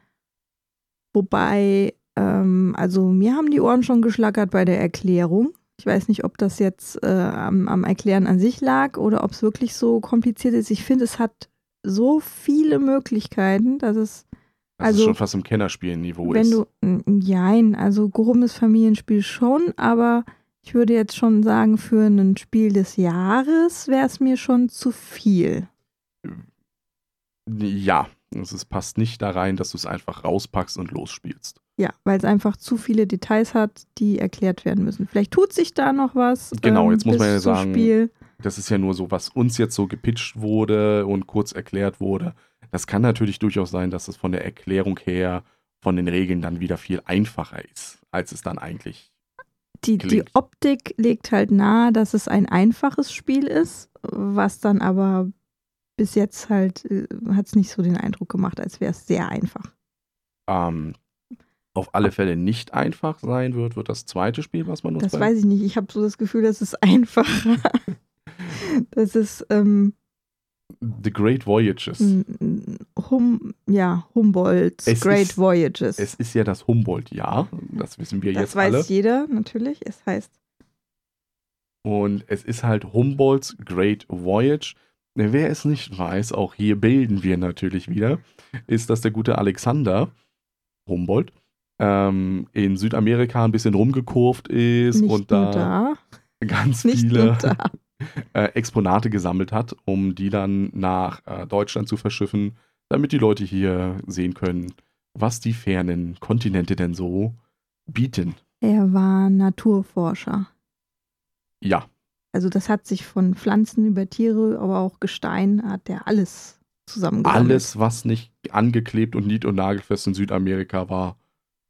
wobei, ähm, also mir haben die Ohren schon geschlackert bei der Erklärung. Ich weiß nicht, ob das jetzt äh, am, am Erklären an sich lag oder ob es wirklich so kompliziert ist. Ich finde, es hat so viele Möglichkeiten, dass es Also,
ist schon fast im Kennerspielniveau
wenn
ist.
du, n- jein, also gehobenes Familienspiel schon, aber ich würde jetzt schon sagen, für ein Spiel des Jahres wäre es mir schon zu viel.
Ja, es ist, passt nicht da rein, dass du es einfach rauspackst und losspielst.
Ja, weil es einfach zu viele Details hat, die erklärt werden müssen. Vielleicht tut sich da noch was.
Genau, jetzt muss man ja sagen,
Spiel.
Das ist ja nur so, was uns jetzt so gepitcht wurde und kurz erklärt wurde. Das kann natürlich durchaus sein, dass es von der Erklärung her, von den Regeln dann wieder viel einfacher ist, als es dann eigentlich.
Die, die. Optik legt halt nahe, dass es ein einfaches Spiel ist, was dann aber bis jetzt halt hat es nicht so den Eindruck gemacht, als wäre es sehr einfach.
Ähm, auf alle Fälle nicht einfach sein wird, wird das zweite Spiel, was man uns
Das weiß ich nicht. Ich habe so das Gefühl, das ist einfacher. das ist ähm,
The Great Voyages.
hum, ja, Humboldts
Es
Great
ist-
Voyages.
Es ist ja das Humboldt-Jahr, das wissen wir
das
jetzt
weiß
alle.
jeder natürlich. Es heißt,
Und es ist halt Humboldts Great Voyage. Wer es nicht weiß, auch hier bilden wir natürlich wieder, ist, dass der gute Alexander Humboldt ähm, in Südamerika ein bisschen rumgekurvt ist
nicht
und da,
da,
ganz
nicht
viele äh, Exponate gesammelt hat, um die dann nach äh, Deutschland zu verschiffen, damit die Leute hier sehen können, was die fernen Kontinente denn so bieten.
Er war Naturforscher.
Ja,
Also das hat sich von Pflanzen über Tiere, aber auch Gestein, hat er alles zusammengesammelt.
Alles, was nicht angeklebt und nied- und nagelfest in Südamerika war,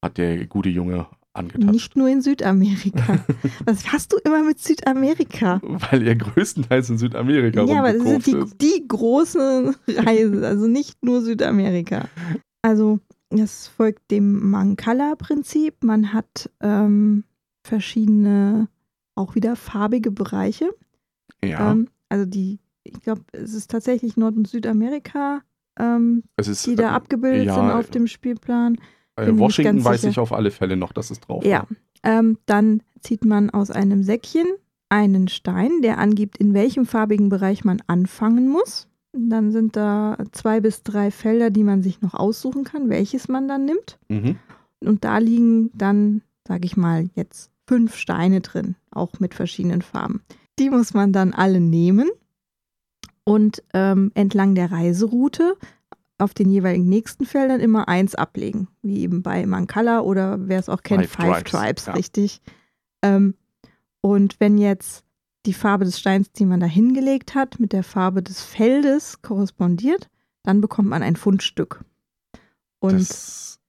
hat der gute Junge angetatscht.
Nicht nur in Südamerika. Was hast du immer mit Südamerika?
Weil er größtenteils in Südamerika
Ja, aber das ist die,
ist.
die große Reise, also nicht nur Südamerika. Also es folgt dem Mancala-Prinzip. Man hat ähm, verschiedene, auch wieder farbige Bereiche.
Ja,
Ähm, also die, ich glaube, es ist tatsächlich Nord- und Südamerika, ähm,
es ist,
die da
äh,
abgebildet
ja,
sind auf dem Spielplan.
äh, Washington
ganz
weiß ich auf alle Fälle noch, dass es drauf
Ja.
war.
Ähm, dann zieht man aus einem Säckchen einen Stein, der angibt, in welchem farbigen Bereich man anfangen muss. Dann sind da zwei bis drei Felder, die man sich noch aussuchen kann, welches man dann nimmt.
Mhm.
Und da liegen dann, sage ich mal, jetzt fünf Steine drin, auch mit verschiedenen Farben. Die muss man dann alle nehmen und ähm, entlang der Reiseroute auf den jeweiligen nächsten Feldern immer eins ablegen, wie eben bei Mancala oder wer es auch kennt,
Five
Five,
Tribes,
Tribes,
ja.
richtig. Ähm, und wenn jetzt die Farbe des Steins, die man da hingelegt hat, mit der Farbe des Feldes korrespondiert, dann bekommt man ein Fundstück. Und
das,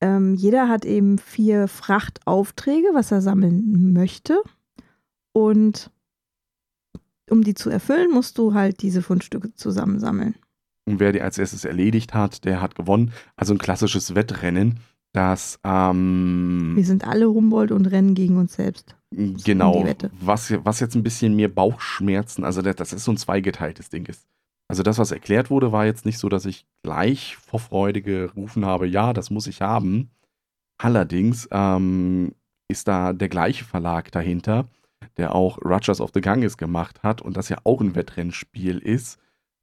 ähm, jeder hat eben vier Frachtaufträge, was er sammeln möchte. Und um die zu erfüllen, musst du halt diese Fundstücke zusammensammeln.
und wer die als erstes erledigt hat, der hat gewonnen. Also ein klassisches Wettrennen, das ähm,
Wir sind alle Humboldt und rennen gegen uns selbst. um
Genau,
die Wette.
was, was jetzt ein bisschen mir Bauchschmerzen, also das, das ist so ein zweigeteiltes Ding ist. Also das, was erklärt wurde, war jetzt nicht so, dass ich gleich vor Freude gerufen habe, ja, das muss ich haben. Allerdings ähm, ist da der gleiche Verlag dahinter, der auch Rogers of the Ganges gemacht hat und das ja auch ein Wettrennspiel ist.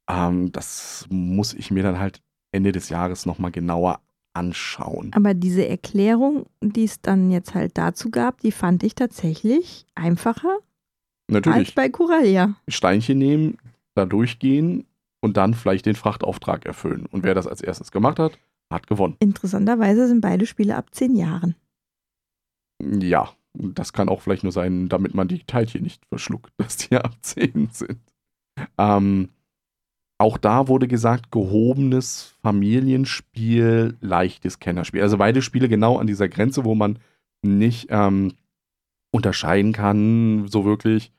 Ähm, das muss ich mir dann halt Ende des Jahres nochmal genauer anschauen.
Aber diese Erklärung, die es dann jetzt halt dazu gab, die fand ich tatsächlich einfacher als
Natürlich,
bei Coralia.
Steinchen nehmen, da durchgehen und dann vielleicht den Frachtauftrag erfüllen. Und wer das als erstes gemacht hat, hat gewonnen.
Interessanterweise sind beide Spiele ab zehn Jahren.
Ja, das kann auch vielleicht nur sein, damit man die Teilchen nicht verschluckt, dass die ab 10 sind. Ähm, auch da wurde gesagt, gehobenes Familienspiel, leichtes Kennerspiel. Also beide Spiele genau an dieser Grenze, wo man nicht ähm, unterscheiden kann, so wirklich.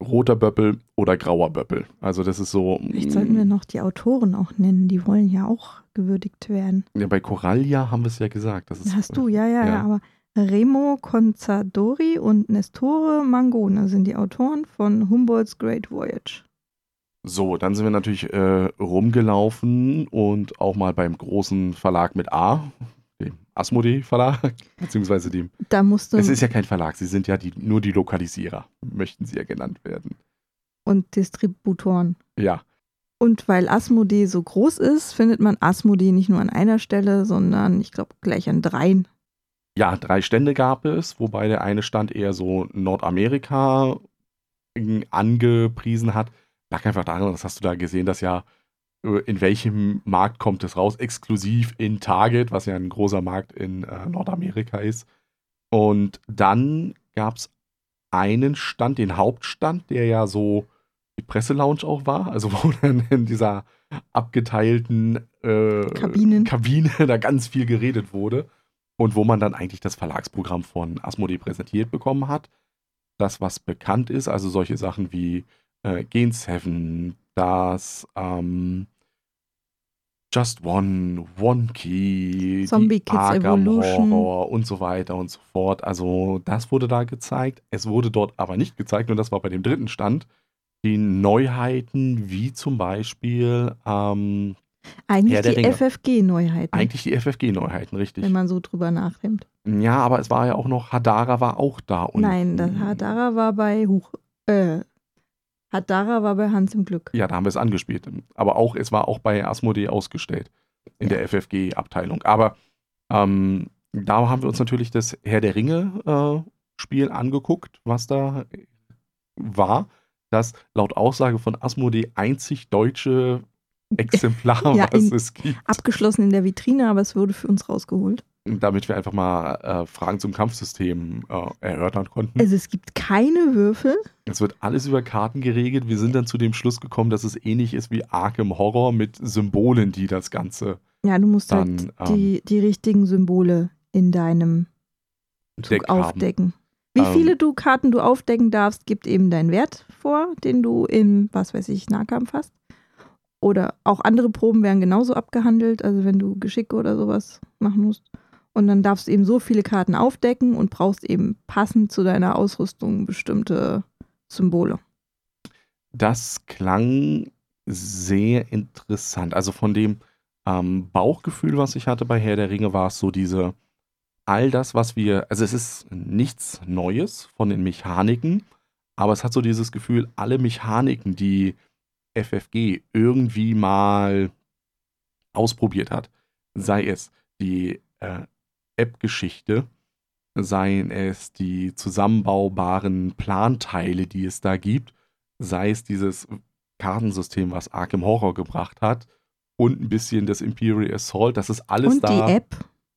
Roter Böppel oder grauer Böppel. Also das ist so.
Vielleicht sollten wir noch die Autoren auch nennen, die wollen ja auch gewürdigt werden.
Ja, bei Corallia haben wir es ja gesagt. Das ist,
Hast du, ja, ja, ja,
ja.
aber Remo Conzadori und Nestore Mangone sind die Autoren von Humboldt's Great Voyage.
So, dann sind wir natürlich äh, rumgelaufen und auch mal beim großen Verlag mit A, dem Asmodee Verlag, beziehungsweise dem.
Da musste
Es ist ja kein Verlag, sie sind ja die, nur die Lokalisierer, möchten sie ja genannt werden.
und Distributoren.
Ja,
Und weil Asmodee so groß ist, findet man Asmodee nicht nur an einer Stelle, sondern ich glaube gleich an dreien.
ja, drei Stände gab es, wobei der eine Stand eher so Nordamerika angepriesen hat. Lag einfach daran, das hast du da gesehen, dass ja in welchem Markt kommt es raus, exklusiv in Target, was ja ein großer Markt in äh, Nordamerika ist. Und dann gab es einen Stand, den Hauptstand, der ja so die Presselounge auch war, also wo dann in dieser abgeteilten äh,
Kabinen.
Kabine da ganz viel geredet wurde und wo man dann eigentlich das Verlagsprogramm von Asmodee präsentiert bekommen hat. Das, was bekannt ist, also solche Sachen wie äh, Gen 7, das ähm, Just One, One Key,
Zombie Kids
Arkham
Evolution.
Horror und so weiter und so fort. Also das wurde da gezeigt. Es wurde dort aber nicht gezeigt und das war bei dem dritten Stand. Die Neuheiten wie zum Beispiel ähm,
Eigentlich die. FFG-Neuheiten,
eigentlich die FFG-Neuheiten, richtig.
wenn man so drüber nachdenkt.
Ja, aber es war ja auch noch, Hadara war auch da. Und
Nein, das Hadara war bei Huch. Äh, Hadara war bei Hans im Glück.
Ja, da haben wir es angespielt. Aber auch, es war auch bei Asmodee ausgestellt. In der FFG-Abteilung. Aber ähm, da haben wir uns natürlich das Herr der Ringe-Spiel angeguckt, was da war. Das laut Aussage von Asmodee einzig deutsche Exemplar,
Ja,
was
in-
es gibt.
Abgeschlossen in der Vitrine, aber es wurde für uns rausgeholt.
Damit wir einfach mal äh, Fragen zum Kampfsystem äh, erörtern konnten.
Also es gibt keine Würfel.
Es wird alles über Karten geregelt. Wir sind dann zu dem Schluss gekommen, dass es ähnlich ist wie Arkham Horror mit Symbolen, die das Ganze
Ja, du musst
Dann,
halt die, die richtigen Symbole in deinem
Deck
aufdecken. Wie
Ähm.
viele du Karten du aufdecken darfst, gibt eben deinen Wert vor, den du im, was weiß ich, Nahkampf hast. Oder auch andere Proben werden genauso abgehandelt, also wenn du Geschicke oder sowas machen musst. Und dann darfst du eben so viele Karten aufdecken und brauchst eben passend zu deiner Ausrüstung bestimmte Symbole.
Das klang sehr interessant. Also von dem ähm, Bauchgefühl, was ich hatte bei Herr der Ringe, war es so diese, all das, was wir, also es ist nichts Neues von den Mechaniken, aber es hat so dieses Gefühl, alle Mechaniken, die FFG irgendwie mal ausprobiert hat, sei es die äh, App-Geschichte, seien es die zusammenbaubaren Planteile, die es da gibt, sei es dieses Kartensystem, was Arkham Horror gebracht hat, und ein bisschen das Imperial Assault, das ist alles
und
da
die App.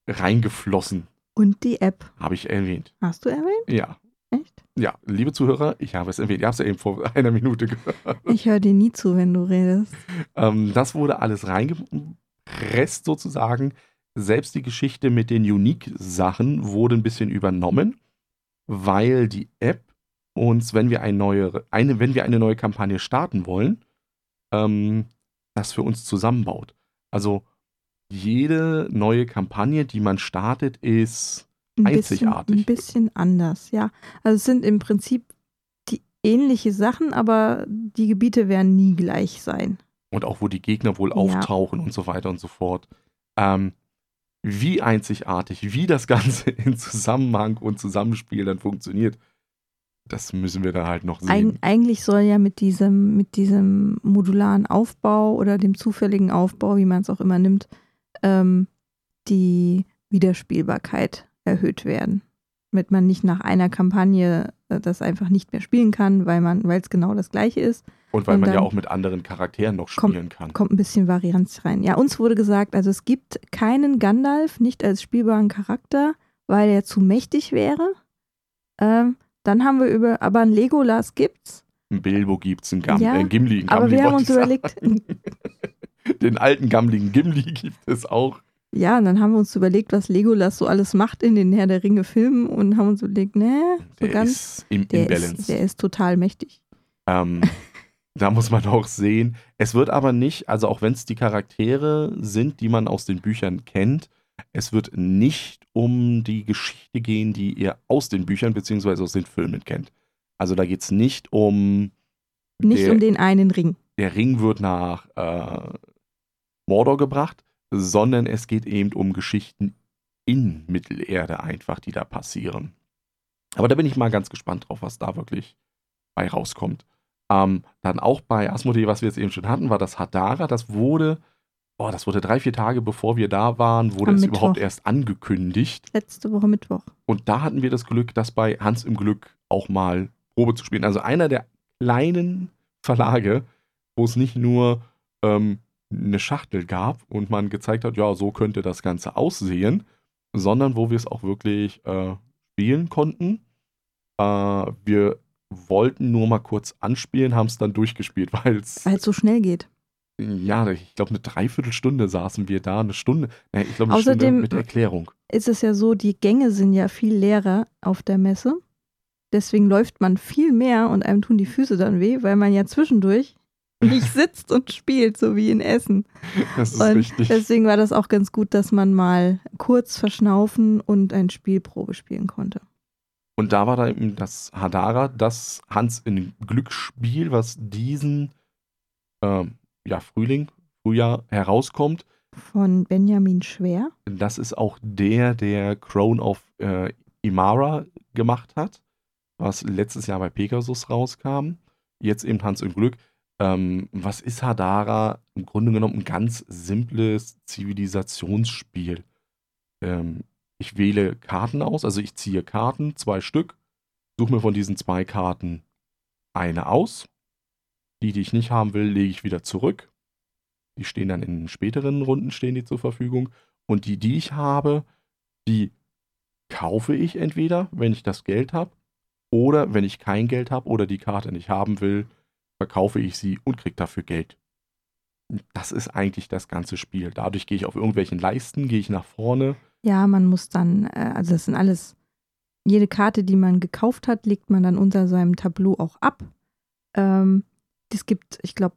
reingeflossen,
Und die App.
habe ich erwähnt.
Hast du erwähnt?
Ja.
Echt?
Ja, liebe Zuhörer, ich habe es erwähnt. Ihr habt es ja eben vor einer Minute gehört.
Ich höre dir nie zu, wenn du redest.
Ähm, das wurde alles reingepresst sozusagen. Selbst die Geschichte mit den Unique-Sachen wurde ein bisschen übernommen, weil die App uns, wenn wir eine neue, eine, wenn wir eine neue Kampagne starten wollen, ähm, das für uns zusammenbaut. Also jede neue Kampagne, die man startet, ist
Ein
Einzigartig.
Bisschen, ein bisschen anders, ja. Also es sind im Prinzip die ähnliche Sachen, aber die Gebiete werden nie gleich sein.
und auch wo die Gegner wohl
Ja.
auftauchen und so weiter und so fort. Ähm, wie einzigartig, wie das Ganze in Zusammenhang und Zusammenspiel dann funktioniert, das müssen wir dann halt noch sehen.
Eig eigentlich soll ja mit diesem, mit diesem modularen Aufbau oder dem zufälligen Aufbau, wie man es auch immer nimmt, ähm, die Wiederspielbarkeit erhöht werden. Damit man nicht nach einer Kampagne äh, das einfach nicht mehr spielen kann, weil weil es genau das gleiche ist.
Und weil
und
man ja auch mit anderen Charakteren noch
kommt-
spielen kann.
kommt ein bisschen Varianz rein. Ja, uns wurde gesagt, also es gibt keinen Gandalf, nicht als spielbaren Charakter, weil er zu mächtig wäre. Ähm, dann haben wir über, aber ein Legolas gibt's.
Ein Bilbo gibt's, ein Gam
Ja,
äh, ein Gimli. Ein
aber
Gamli
wir haben uns
ich
überlegt,
sagen. Den alten gammligen Gimli gibt es auch.
ja, und dann haben wir uns überlegt, was Legolas so alles macht in den Herr der Ringe Filmen und haben uns überlegt, ne, so
Der
ganz,
ist im
der
Imbalance.
ist, der ist total mächtig.
Ähm, da muss man auch sehen. Es wird aber nicht, also auch wenn es die Charaktere sind, die man aus den Büchern kennt, es wird nicht um die Geschichte gehen, die ihr aus den Büchern bzw. aus den Filmen kennt. Also da geht es nicht um.
Nicht der, um den einen Ring.
Der Ring wird nach äh, Mordor gebracht, sondern es geht eben um Geschichten in Mittelerde einfach, die da passieren. Aber da bin ich mal ganz gespannt drauf, was da wirklich bei rauskommt. Ähm, dann auch bei Asmodee, was wir jetzt eben schon hatten, war das Hadara. Das wurde, oh, das wurde drei, vier Tage bevor wir da waren, wurde
Am
es
Mittwoch.
überhaupt erst angekündigt.
Letzte Woche Mittwoch.
Und da hatten wir das Glück, das bei Hans im Glück auch mal Probe zu spielen. Also einer der kleinen Verlage, wo es nicht nur ähm, eine Schachtel gab und man gezeigt hat, ja, so könnte das Ganze aussehen, sondern wo wir es auch wirklich äh, spielen konnten. Äh, wir wollten nur mal kurz anspielen, haben es dann durchgespielt, weil es.
Weil es so schnell geht.
Ja, ich glaube, eine Dreiviertelstunde saßen wir da, eine Stunde. Nee, ich glaube, eine
Außerdem
Stunde mit Erklärung.
Ist es ja so, die Gänge sind ja viel leerer auf der Messe. Deswegen läuft man viel mehr und einem tun die Füße dann weh, weil man ja zwischendurch nicht sitzt und spielt, so wie in Essen.
Das ist
Und
richtig.
deswegen war das auch ganz gut, dass man mal kurz verschnaufen und ein Spielprobe spielen konnte.
Und da war da eben das Hadara, das Hans in Glücksspiel, was diesen ähm, ja, Frühling, Frühjahr herauskommt.
Von Benjamin Schwer.
Das ist auch der, der Crown of äh, Imara gemacht hat, was letztes Jahr bei Pegasus rauskam. Jetzt eben Hans im Glück. Ähm, was ist Hadara? Im Grunde genommen ein ganz simples Zivilisationsspiel. Ähm, ich wähle Karten aus, also ich ziehe Karten, zwei Stück, suche mir von diesen zwei Karten eine aus. Die, die ich nicht haben will, lege ich wieder zurück. Die stehen dann in späteren Runden stehen die zur Verfügung. Und die, die ich habe, die kaufe ich entweder, wenn ich das Geld habe, oder wenn ich kein Geld habe oder die Karte nicht haben will, verkaufe ich sie und kriege dafür Geld. Das ist eigentlich das ganze Spiel. Dadurch gehe ich auf irgendwelchen Leisten, gehe ich nach vorne.
Ja, man muss dann, äh, also das sind alles, jede Karte, die man gekauft hat, legt man dann unter seinem Tableau auch ab. Ähm, es gibt, ich glaube,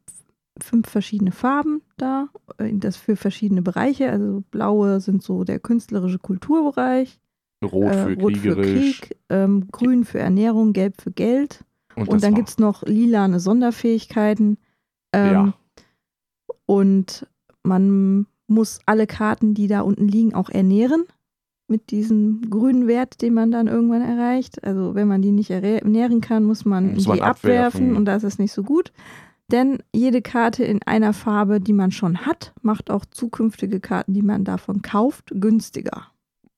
fünf verschiedene Farben da, äh, das für verschiedene Bereiche. Also blaue sind so der künstlerische Kulturbereich,
Rot
äh,
für
rot für. Krieg, ähm, grün für Ernährung, gelb für Geld. Und,
das
dann gibt es noch lilane Sonderfähigkeiten. Ähm,
Ja.
Und man muss alle Karten, die da unten liegen, auch ernähren. Mit diesem grünen Wert, den man dann irgendwann erreicht. Also wenn man die nicht ernähren kann, muss man
Muss
die
man
abwerfen.
abwerfen.
und das ist nicht so gut. Denn jede Karte in einer Farbe, die man schon hat, macht auch zukünftige Karten, die man davon kauft, günstiger.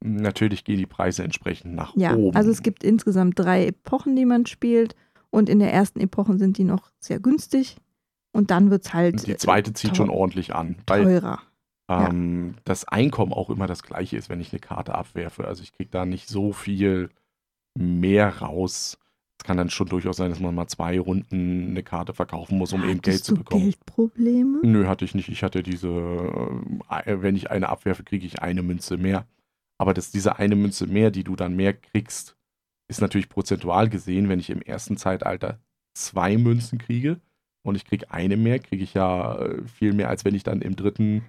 Natürlich gehen die Preise entsprechend nach
Ja,
oben.
also es gibt insgesamt drei Epochen, die man spielt. Und in der ersten Epoche sind die noch sehr günstig. Und dann wird es halt
die zweite zieht
teu-
schon ordentlich an. Weil
teurer. ja.
ähm, das Einkommen auch immer das gleiche ist, wenn ich eine Karte abwerfe. Also ich kriege da nicht so viel mehr raus. Es kann dann schon durchaus sein, dass man mal zwei Runden eine Karte verkaufen muss, um eben Geld
Hattest
zu
du
bekommen.
Geldprobleme?
Nö, hatte ich nicht. Ich hatte diese, äh, wenn ich eine abwerfe, kriege ich eine Münze mehr. Aber das, diese eine Münze mehr, die du dann mehr kriegst, ist natürlich prozentual gesehen, wenn ich im ersten Zeitalter zwei Münzen kriege und ich kriege eine mehr, kriege ich ja äh, viel mehr, als wenn ich dann im dritten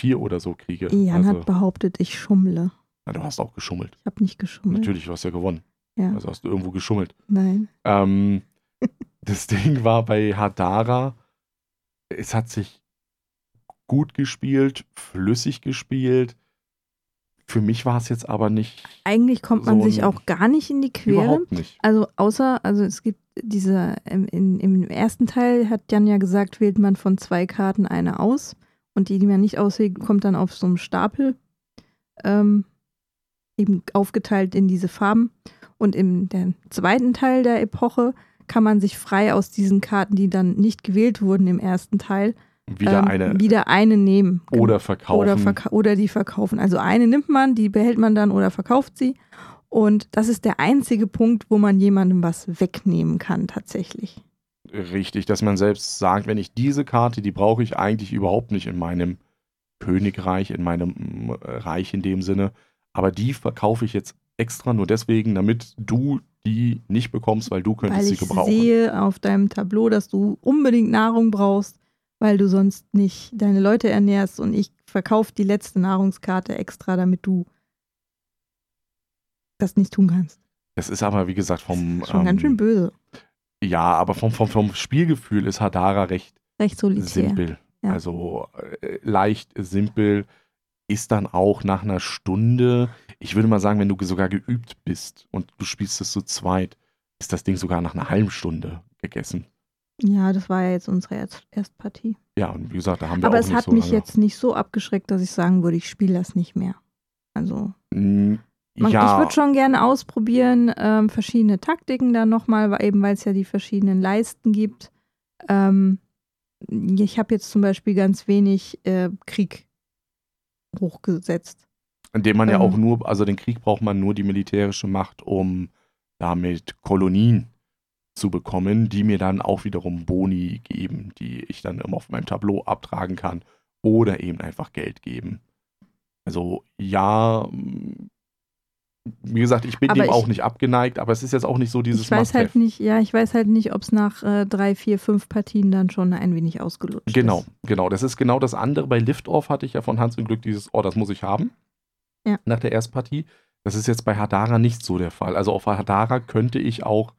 vier oder so kriege.
Jan
also,
hat behauptet, ich schummle.
na, du hast auch geschummelt.
Ich habe nicht geschummelt.
Natürlich, du hast ja gewonnen.
Ja,
Also hast du irgendwo geschummelt.
nein.
Ähm, das Ding war bei Hadara, es hat sich gut gespielt, flüssig gespielt. Für mich war es jetzt aber nicht
Eigentlich kommt man
So
sich
ein-
auch gar nicht in die Quere.
überhaupt nicht.
Also außer, also es gibt diese, im, in, im ersten Teil hat Jan ja gesagt, wählt man von zwei Karten eine aus. Und die, die man nicht auswählt, kommt dann auf so einem Stapel. Ähm, eben aufgeteilt in diese Farben. Und im zweiten Teil der Epoche kann man sich frei aus diesen Karten, die dann nicht gewählt wurden im ersten Teil,
Wieder
ähm,
eine
wieder eine nehmen.
oder verkaufen.
Oder, verka oder die verkaufen. Also eine nimmt man, die behält man dann oder verkauft sie. Und das ist der einzige Punkt, wo man jemandem was wegnehmen kann, tatsächlich.
Richtig, dass man selbst sagt, wenn ich diese Karte, die brauche ich eigentlich überhaupt nicht in meinem Königreich, in meinem mm, Reich in dem Sinne, aber die verkaufe ich jetzt extra nur deswegen, damit du die nicht bekommst, weil du könntest
weil
sie
ich
gebrauchen.
sehe auf deinem Tableau, dass du unbedingt Nahrung brauchst, weil du sonst nicht deine Leute ernährst und ich verkaufe die letzte Nahrungskarte extra, damit du das nicht tun kannst.
Das ist aber, wie gesagt, vom.
Schon ganz schön
ähm,
böse.
Ja, aber vom, vom, vom Spielgefühl ist Hadara recht
Recht solitär.
simpel.
Ja.
Also äh, leicht, simpel. Ist dann auch nach einer Stunde, ich würde mal sagen, wenn du sogar geübt bist und du spielst es zu zweit, ist das Ding sogar nach einer halben Stunde gegessen.
Ja, das war ja jetzt unsere Erst Erstpartie.
Ja, und wie gesagt, da haben wir
Aber
auch
es
nicht
hat
so
mich
lange.
jetzt nicht so abgeschreckt, dass ich sagen würde, ich spiele das nicht mehr. Also
Mm,
Man,
ja,
Ich würde schon gerne ausprobieren, ähm, verschiedene Taktiken dann nochmal, eben weil es ja die verschiedenen Leisten gibt. Ähm, ich habe jetzt zum Beispiel ganz wenig äh, Krieg hochgesetzt.
indem man ja
ähm,
auch nur, also den Krieg braucht man nur die militärische Macht, um damit Kolonien zu bekommen, die mir dann auch wiederum Boni geben, die ich dann immer auf meinem Tableau abtragen kann oder eben einfach Geld geben. Also ja, wie gesagt, ich bin
Aber
dem
ich-
auch nicht abgeneigt, aber es ist jetzt auch nicht so dieses
ich weiß halt nicht, ja, ich weiß halt nicht, ob es nach äh, drei, vier, fünf Partien dann schon ein wenig ausgelutscht
Genau,
ist.
genau. Das ist genau das andere. Bei Liftoff hatte ich ja von Hans im Glück dieses, oh, das muss ich haben.
Ja.
Nach der Erstpartie. Das ist jetzt bei Hadara nicht so der Fall. Also auf Hadara könnte ich auch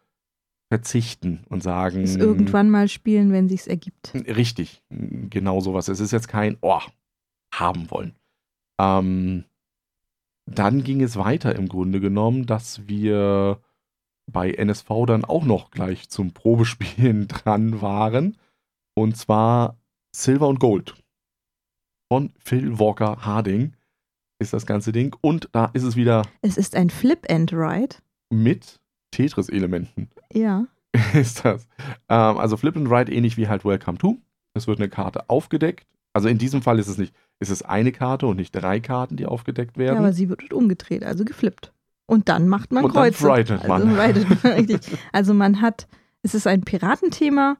verzichten und sagen.
Es irgendwann mal spielen, wenn sich's ergibt.
Richtig, genau sowas. Es ist jetzt kein, oh, haben wollen. Ähm, dann ging es weiter im Grunde genommen, dass wir bei NSV dann auch noch gleich zum Probespielen dran waren. Und zwar Silver und Gold. Von Phil Walker Harding ist das ganze Ding. Und da ist es wieder
Es ist ein Flip and Ride.
mit Tetris-Elementen.
Ja.
ist das. Ähm, also Flip and Ride ähnlich wie halt Welcome to. Es wird eine Karte aufgedeckt. Also in diesem Fall ist es nicht, ist es eine Karte und nicht drei Karten, die aufgedeckt
ja,
werden.
aber sie wird umgedreht, also geflippt. Und dann macht man
Und dann
Kreuze.
ridet man.
Also, man richtig. also man hat, es ist ein Piratenthema.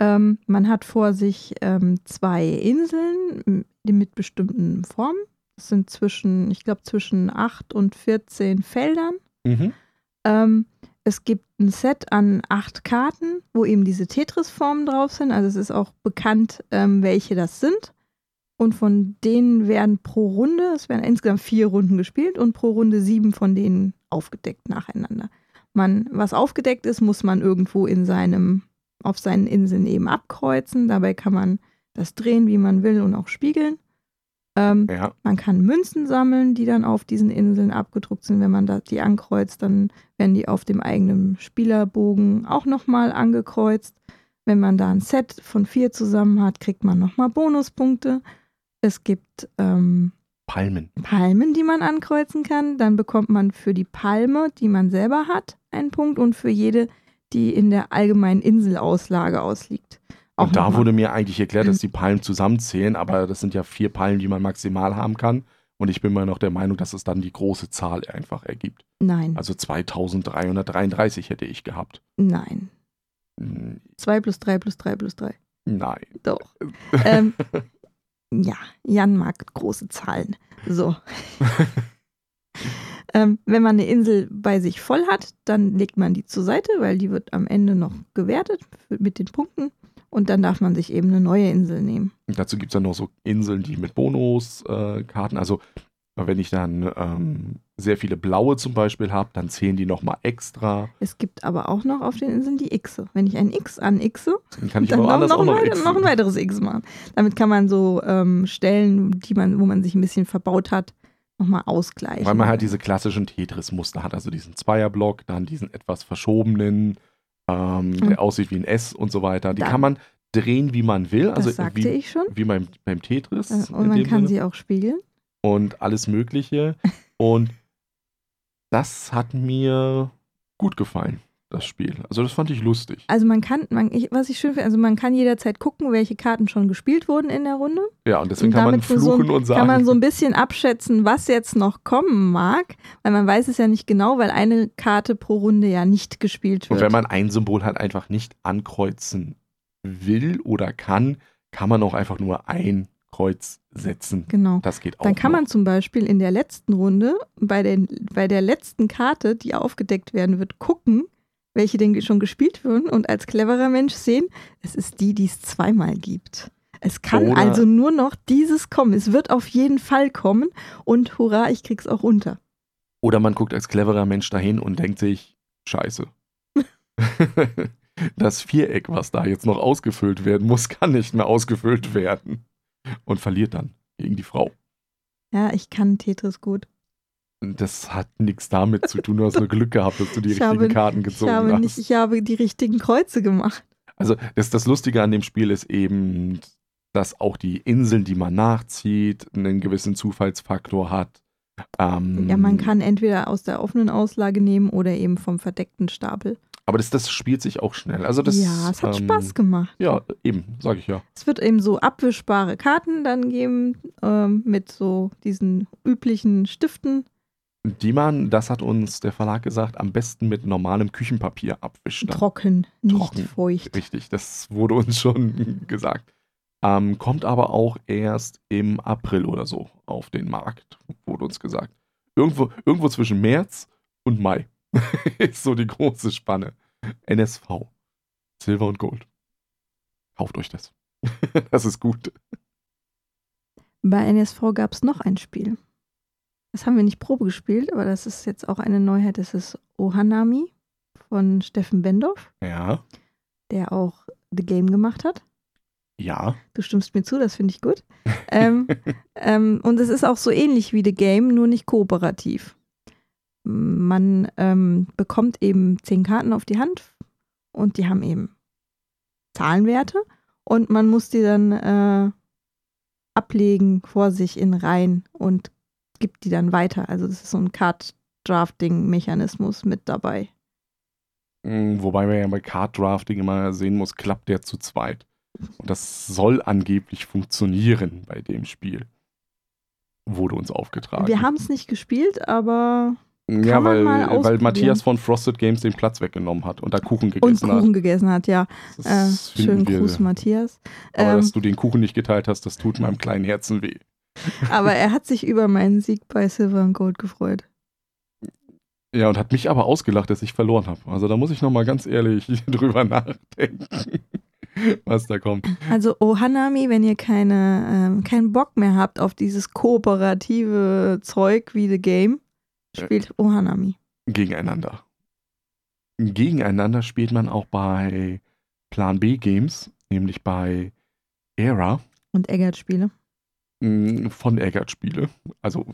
Ähm, man hat vor sich ähm, zwei Inseln mit bestimmten Formen. Das sind zwischen, ich glaube, zwischen 8 und 14 Feldern.
mhm.
Ähm, es gibt ein Set an acht Karten, wo eben diese Tetris-Formen drauf sind. Also es ist auch bekannt, ähm, welche das sind. Und von denen werden pro Runde, es werden insgesamt vier Runden gespielt und pro Runde sieben von denen aufgedeckt nacheinander. Man, was aufgedeckt ist, muss man irgendwo in seinem, auf seinen Inseln eben abkreuzen. Dabei kann man das drehen, wie man will und auch spiegeln. Ähm,
Ja,
man kann Münzen sammeln, die dann auf diesen Inseln abgedruckt sind. Wenn man da die ankreuzt, dann werden die auf dem eigenen Spielerbogen auch nochmal angekreuzt. Wenn man da ein Set von vier zusammen hat, kriegt man nochmal Bonuspunkte. Es gibt ähm,
Palmen.
Palmen, die man ankreuzen kann. Dann bekommt man für die Palme, die man selber hat, einen Punkt und für jede, die in der allgemeinen Inselauslage ausliegt. Auch
und da wurde mir eigentlich erklärt, dass die Palmen zusammenzählen, aber das sind ja vier Palmen, die man maximal haben kann. Und ich bin mal noch der Meinung, dass es dann die große Zahl einfach ergibt.
Nein,
Also 2333 hätte ich gehabt.
nein.
Hm,
2 plus 3 plus 3 plus 3.
Nein.
Doch. ähm, ja, Jan mag große Zahlen. So. ähm, wenn man eine Insel bei sich voll hat, dann legt man die zur Seite, weil die wird am Ende noch gewertet mit den Punkten. Und dann darf man sich eben eine neue Insel nehmen.
Und dazu gibt es dann noch so Inseln, die mit Bonuskarten, äh, also wenn ich dann ähm, sehr viele blaue zum Beispiel habe, dann zählen die nochmal extra.
Es gibt aber auch noch auf den Inseln die Xe. Wenn ich ein X anexe,
Dann kann ich
dann noch, noch, ein
noch exen.
noch ein weiteres X machen. Damit kann man so ähm, Stellen, die man, wo man sich ein bisschen verbaut hat, nochmal ausgleichen.
Weil man halt diese klassischen Tetris-Muster hat, also diesen Zweierblock, dann diesen etwas verschobenen, ähm, der aussieht wie ein S und so weiter. Die
Dann-
kann man drehen, wie man will.
das
Also
sagte
wie,
ich schon.
wie beim, beim Tetris.
Und man kann
Sinne.
sie auch spiegeln.
und alles Mögliche. Und das hat mir gut gefallen, das Spiel. Also das fand ich lustig.
Also man kann, man, ich, was ich schön finde, also man kann jederzeit gucken, welche Karten schon gespielt wurden in der Runde.
Ja, und deswegen
Und
kann man
so
fluchen
ein-
und sagen.
Kann man so ein bisschen abschätzen, was jetzt noch kommen mag, weil man weiß es ja nicht genau, weil eine Karte pro Runde ja nicht gespielt wird.
und wenn man ein Symbol halt einfach nicht ankreuzen will oder kann, kann man auch einfach nur ein Kreuz setzen.
Genau.
Das geht auch.
Dann kann
noch.
man zum Beispiel in der letzten Runde bei, den, bei der letzten Karte, die aufgedeckt werden wird, gucken, welche denn schon gespielt wurden und als cleverer Mensch sehen, es ist die, die es zweimal gibt. Es kann
Oder-
also nur noch dieses kommen. Es wird auf jeden Fall kommen und hurra, ich krieg's auch unter.
Oder man guckt als cleverer Mensch dahin und denkt sich, scheiße. das Viereck, was da jetzt noch ausgefüllt werden muss, kann nicht mehr ausgefüllt werden. Und verliert dann gegen die Frau.
Ja, ich kann Tetris gut.
Das hat nichts damit zu tun, du hast nur Glück gehabt, dass du die
Ich
richtigen
habe-
Karten
Ich
gezogen
habe,
hast.
nicht, ich habe die richtigen Kreuze gemacht.
Also das, das Lustige an dem Spiel ist eben, dass auch die Inseln, die man nachzieht, einen gewissen Zufallsfaktor hat. Ähm,
Ja, man kann entweder aus der offenen Auslage nehmen oder eben vom verdeckten Stapel.
Aber das, das spielt sich auch schnell. Also das,
ja, es hat
ähm,
Spaß gemacht.
Ja, eben, sage ich ja.
Es wird eben so abwischbare Karten dann geben ähm, mit so diesen üblichen Stiften.
Die man, das hat uns der Verlag gesagt, am besten mit normalem Küchenpapier abwischt. dann.
Trocken, nicht
Trocken.
feucht.
Richtig, das wurde uns schon gesagt. Ähm, kommt aber auch erst im April oder so auf den Markt, wurde uns gesagt. Irgendwo, irgendwo zwischen März und Mai ist so die große Spanne. NSV. Silber und Gold. Kauft euch das. das ist gut.
Bei NSV gab es noch ein Spiel. Das haben wir nicht Probe gespielt, aber das ist jetzt auch eine Neuheit. Das ist Ohanami von Steffen Bendorf,
Ja,
der auch The Game gemacht hat.
ja.
Du stimmst mir zu, das finde ich gut. ähm, ähm, und es ist auch so ähnlich wie The Game, nur nicht kooperativ. Man ähm, bekommt eben zehn Karten auf die Hand und die haben eben Zahlenwerte und man muss die dann äh, ablegen vor sich in Reihen und gibt die dann weiter. Also das ist so ein Card-Drafting-Mechanismus mit dabei.
Mm, Wobei man ja bei Card Drafting immer sehen muss, klappt der zu zweit. Und das soll angeblich funktionieren bei dem Spiel. Wurde uns aufgetragen.
Wir haben es nicht gespielt, aber
ja,
man
weil, weil. Matthias von Frosted Games den Platz weggenommen hat und da Kuchen
und
gegessen
Kuchen
hat.
gegessen hat, ja. Äh, schönen
wir-
Gruß, Matthias.
Aber
Ähm,
dass du den Kuchen nicht geteilt hast, das tut meinem kleinen Herzen weh.
Aber er hat sich über meinen Sieg bei Silver and Gold gefreut.
Ja, und hat mich aber ausgelacht, dass ich verloren habe. Also da muss ich nochmal ganz ehrlich drüber nachdenken, was da kommt.
Also Ohanami, wenn ihr keine, ähm, keinen Bock mehr habt auf dieses kooperative Zeug wie The Game, spielt Ohanami.
Gegeneinander. Gegeneinander spielt man auch bei Plan B Games, nämlich bei Era
Und Eggert-Spiele.
mh, von Eggert Spiele. Also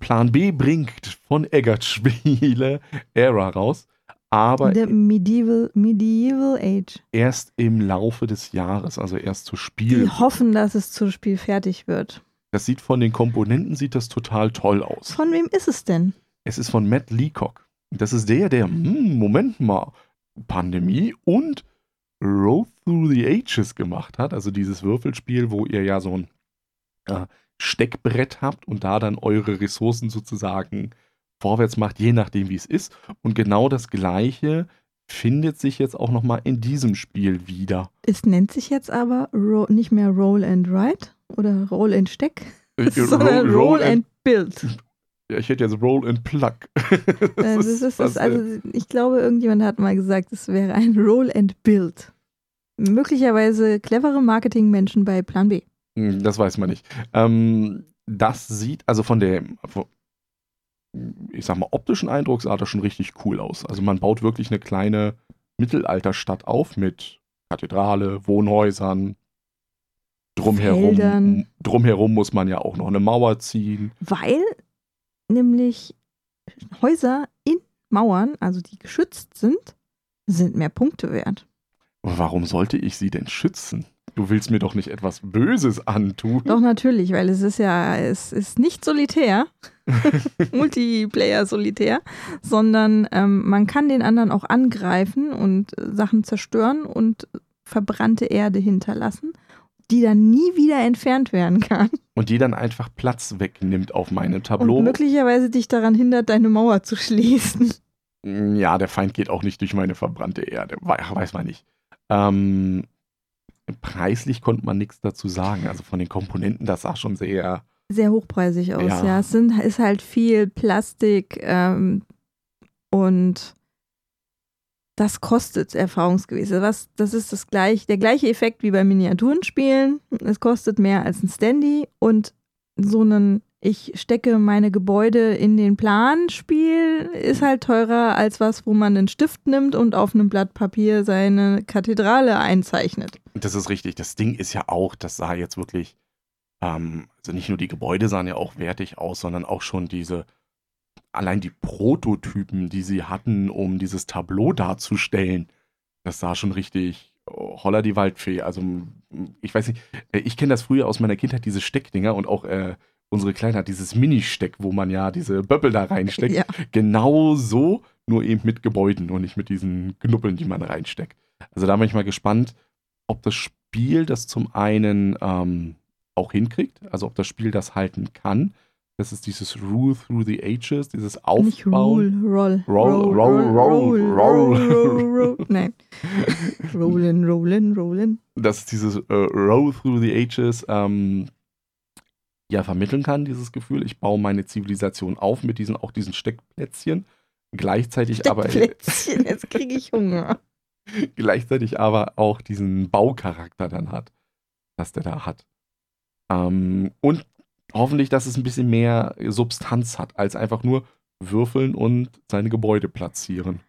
Plan B bringt von Eggert Spiele Era raus, aber
The Medieval, Medieval Age.
erst im Laufe des Jahres, also erst zu
Die
Spiel.
hoffen, dass es zum Spiel fertig wird.
Das sieht von den Komponenten sieht das total toll aus.
Von wem ist es denn?
Es ist von Matt Leacock. Das ist der, der, hm, Moment mal, Pandemie und Road Through the Ages gemacht hat. Also dieses Würfelspiel, wo ihr ja so ein äh, Steckbrett habt und da dann eure Ressourcen sozusagen vorwärts macht, je nachdem wie es ist. Und genau das Gleiche findet sich jetzt auch nochmal in diesem Spiel wieder.
Es nennt sich jetzt aber Ro nicht mehr Roll and Write oder Roll and Steck,
Äh,
sondern Roll, and Build.
Ja, ich hätte jetzt Roll and Plug.
Äh, Das ist, das
was,
ist, also, ich glaube, irgendjemand hat mal gesagt, es wäre ein Roll and Build. Möglicherweise clevere Marketingmenschen bei Plan B.
Hm, Das weiß man nicht. Ähm, das sieht, also von der, ich sag mal, optischen Eindruck sah das schon richtig cool aus. Also man baut wirklich eine kleine Mittelalterstadt auf mit Kathedrale, Wohnhäusern. Drumherum,
Feldern.
drumherum muss man ja auch noch eine Mauer ziehen.
Weil nämlich Häuser in Mauern, also die geschützt sind, sind mehr Punkte wert.
Warum sollte ich sie denn schützen? Du willst mir doch nicht etwas Böses antun.
Doch natürlich, weil es ist ja, es ist nicht solitär, Multiplayer solitär, sondern ähm, man kann den anderen auch angreifen und äh, Sachen zerstören und verbrannte Erde hinterlassen, die dann nie wieder entfernt werden kann
Und die dann einfach Platz wegnimmt auf meinem Tableau.
und möglicherweise dich daran hindert, deine Mauer zu schließen.
Ja, der Feind geht auch nicht durch meine verbrannte Erde. We- Weiß man nicht. Ähm, preislich konnte man nichts dazu sagen. Also von den Komponenten, das sah schon sehr.
Sehr hochpreisig aus,
Ja.
ja. Es sind, ist halt viel Plastik ähm, und das kostet erfahrungsgemäß. Was, das ist das gleich, der gleiche Effekt wie bei Miniaturenspielen. Es kostet mehr als ein Standy und so ein ich stecke meine Gebäude in den Plan Spiel ist halt teurer als was, wo man einen Stift nimmt und auf einem Blatt Papier seine Kathedrale einzeichnet.
Das ist richtig. Das Ding ist ja auch, das sah jetzt wirklich, ähm, also nicht nur die Gebäude sahen ja auch wertig aus, sondern auch schon diese, allein die Prototypen, die sie hatten, um dieses Tableau darzustellen. Das sah schon richtig oh, holla die Waldfee. Also, ich weiß nicht, äh, ich kenne das früher aus meiner Kindheit, diese Steckdinger und auch äh, unsere Kleine hat dieses Mini-Steck, wo man ja diese Böppel da reinsteckt.
Ja.
Genau so, nur eben mit Gebäuden und nicht mit diesen Knuppeln, die man reinsteckt. Also da bin ich mal gespannt, ob das Spiel das zum einen ähm, auch hinkriegt, also ob das Spiel das halten kann. Das ist dieses Rule Through the Ages, dieses
Nicht
Aufbauen.
Roll, Roll,
Roll, roll, roll, roll.
roll. Nein. Rollen, rollen, rollen.
Das ist dieses äh, Roll Through the Ages, ähm, ja, vermitteln kann, dieses Gefühl. Ich baue meine Zivilisation auf mit diesen, auch diesen Steckplätzchen. Gleichzeitig aber
Steckplätzchen, jetzt kriege ich Hunger.
gleichzeitig aber auch diesen Baucharakter dann hat, dass der da hat. Ähm, und hoffentlich, dass es ein bisschen mehr Substanz hat, als einfach nur würfeln und seine Gebäude platzieren.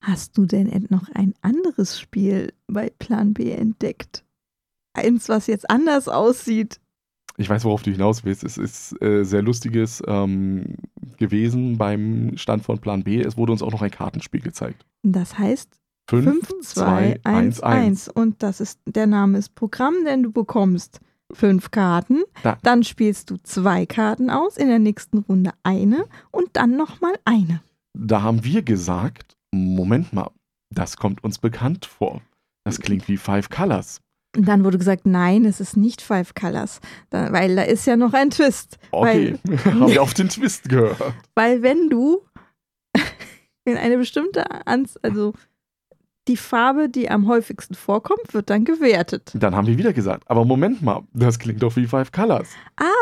Hast du denn noch ein anderes Spiel bei Plan B entdeckt? Eins, was jetzt anders aussieht.
Ich weiß, worauf du hinaus willst. Es ist äh, sehr lustiges ähm, gewesen beim Stand von Plan B. Es wurde uns auch noch ein Kartenspiel gezeigt.
Das heißt
5, 2, 1, 1.
5211. Und das ist, der Name ist Programm, denn du bekommst fünf Karten.
Da-
Dann spielst du zwei Karten aus, in der nächsten Runde eine und dann nochmal eine.
Da haben wir gesagt, Moment mal, das kommt uns bekannt vor. Das klingt wie Five Colors.
Und dann wurde gesagt, nein, es ist nicht Five Colors, da, weil da ist ja noch ein Twist.
Okay, haben wir auf den Twist gehört.
Weil wenn du in eine bestimmte, Anz also die Farbe, die am häufigsten vorkommt, wird dann gewertet.
Dann haben wir wieder gesagt, aber Moment mal, das klingt doch wie Five Colors.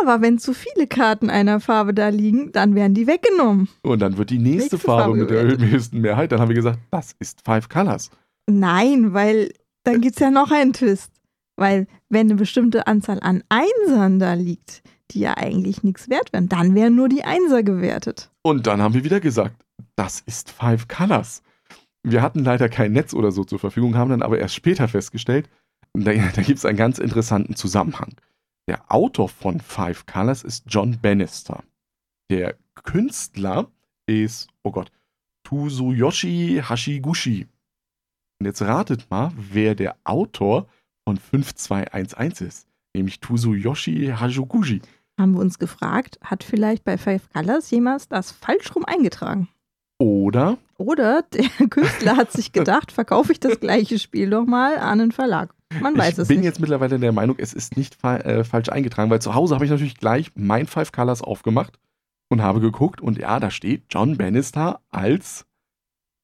Aber wenn zu viele Karten einer Farbe da liegen, dann werden die weggenommen.
Und dann wird die nächste,
Nächste
Farbe,
Farbe
mit der höchsten Mehrheit, dann haben wir gesagt, das ist Five Colors.
Nein, weil dann gibt es ja noch einen Twist. Weil wenn eine bestimmte Anzahl an Einsern da liegt, die ja eigentlich nichts wert wären, dann werden nur die Einser gewertet.
Und dann haben wir wieder gesagt, das ist Five Colors. Wir hatten leider kein Netz oder so zur Verfügung, haben dann aber erst später festgestellt, da, da gibt es einen ganz interessanten Zusammenhang. Der Autor von Five Colors ist John Bannister. Der Künstler ist, oh Gott, Tsuyoshi Hashiguchi. Und jetzt ratet mal, wer der Autor von 5211 ist. Nämlich Tsuyoshi Hashiguchi.
Haben wir uns gefragt, hat vielleicht bei Five Colors jemals das falsch rum eingetragen?
Oder
Oder der Künstler hat sich gedacht, verkaufe ich das gleiche Spiel doch mal an einen Verlag. Man weiß
ich
es
bin
nicht.
jetzt mittlerweile der Meinung, es ist nicht fa äh, falsch eingetragen, weil zu Hause habe ich natürlich gleich mein Five Colors aufgemacht und habe geguckt und ja, da steht John Bannister als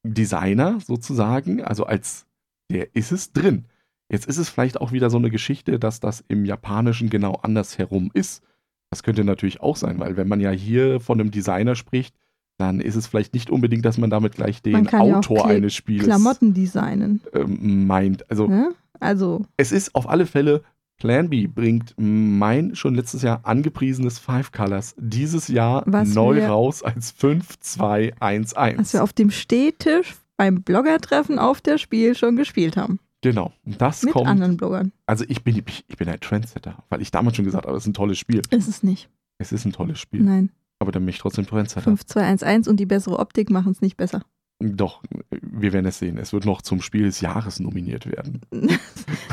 Designer sozusagen, also als der ist es drin. Jetzt ist es vielleicht auch wieder so eine Geschichte, dass das im Japanischen genau andersherum ist. Das könnte natürlich auch sein, weil wenn man ja hier von einem Designer spricht, dann ist es vielleicht nicht unbedingt, dass man damit gleich den
ja
Autor
Kle-
eines Spiels
Klamotten designen.
ähm, meint. Also
Ne? Also,
es ist auf alle Fälle, Plan B bringt mein schon letztes Jahr angepriesenes Five Colors dieses Jahr
Was
neu
wir-
raus als 5211.
was wir auf dem Stehtisch beim Bloggertreffen auf der Spiel schon gespielt haben.
Genau, das
Mit
kommt.
anderen Bloggern.
Also ich bin, ich, ich bin ein Trendsetter, weil ich damals schon gesagt habe, es ist ein tolles Spiel.
Ist es nicht.
Es ist ein tolles Spiel,
Nein.
aber dann bin ich trotzdem Trendsetter.
5211 und die bessere Optik machen es nicht besser.
Doch, wir werden es sehen. Es wird noch zum Spiel des Jahres nominiert werden.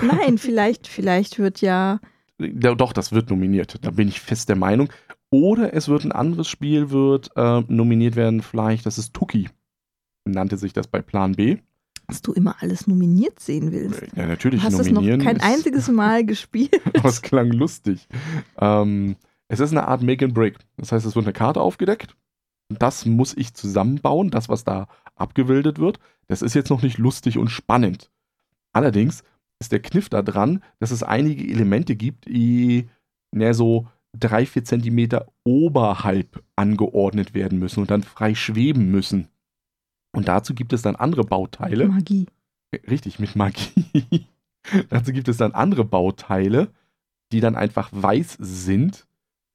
Nein, vielleicht, vielleicht wird ja.
Ja, doch, das wird nominiert. Da bin ich fest der Meinung. Oder es wird ein anderes Spiel wird äh, nominiert werden. Vielleicht, das ist Tuki. Nannte sich das bei Plan B.
dass du immer alles nominiert sehen willst.
Ja, natürlich
Du hast es noch kein einziges Mal gespielt.
Es klang lustig. Ähm, es ist eine Art Make and Break. Das heißt, es wird eine Karte aufgedeckt. Das muss ich zusammenbauen, das, was da abgebildet wird. Das ist jetzt noch nicht lustig und spannend. Allerdings ist der Kniff da dran, dass es einige Elemente gibt, die na, so drei, vier Zentimeter oberhalb angeordnet werden müssen und dann frei schweben müssen. Und dazu gibt es dann andere Bauteile.
Magie.
Richtig, mit Magie. dazu gibt es dann andere Bauteile, die dann einfach weiß sind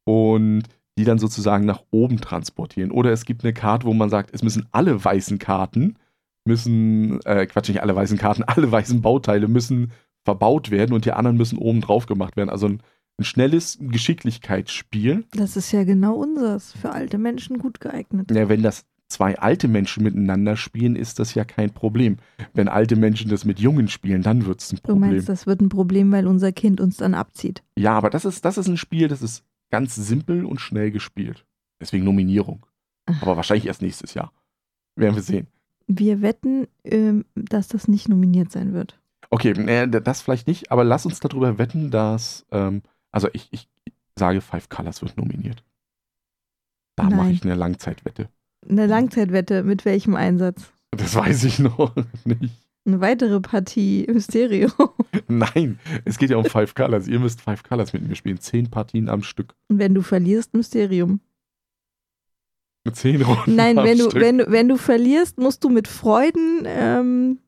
und die dann sozusagen nach oben transportieren. Oder es gibt eine Karte, wo man sagt, es müssen alle weißen Karten, müssen, äh, Quatsch, nicht alle weißen Karten, alle weißen Bauteile müssen verbaut werden und die anderen müssen oben drauf gemacht werden. Also ein, ein schnelles Geschicklichkeitsspiel.
Das ist ja genau unseres. Für alte Menschen gut geeignet.
Ja, wenn das zwei alte Menschen miteinander spielen, ist das ja kein Problem. Wenn alte Menschen das mit Jungen spielen, dann wird es ein
Du
Problem.
meinst, das wird ein Problem, weil unser Kind uns dann abzieht.
Ja, aber das ist, das ist ein Spiel, das ist ganz simpel und schnell gespielt. Deswegen Nominierung.
Ach.
Aber wahrscheinlich erst nächstes Jahr. Werden wir sehen.
Wir wetten, ähm, dass das nicht nominiert sein wird.
Okay, äh, das vielleicht nicht, aber lass uns darüber wetten, dass, ähm, also ich, ich sage, Five Colors wird nominiert. Da mache ich eine Langzeitwette.
Eine Langzeitwette, mit welchem Einsatz?
Das weiß ich noch nicht.
Eine weitere Partie Mysterio.
Nein, es geht ja um Five Colors. Ihr müsst Five Colors mit mir spielen. Zehn Partien am Stück.
Und wenn du verlierst, Mysterium.
Zehn Runden
Nein,
am
wenn du,
Stück.
wenn, du, wenn du verlierst, musst du mit Freuden ähm,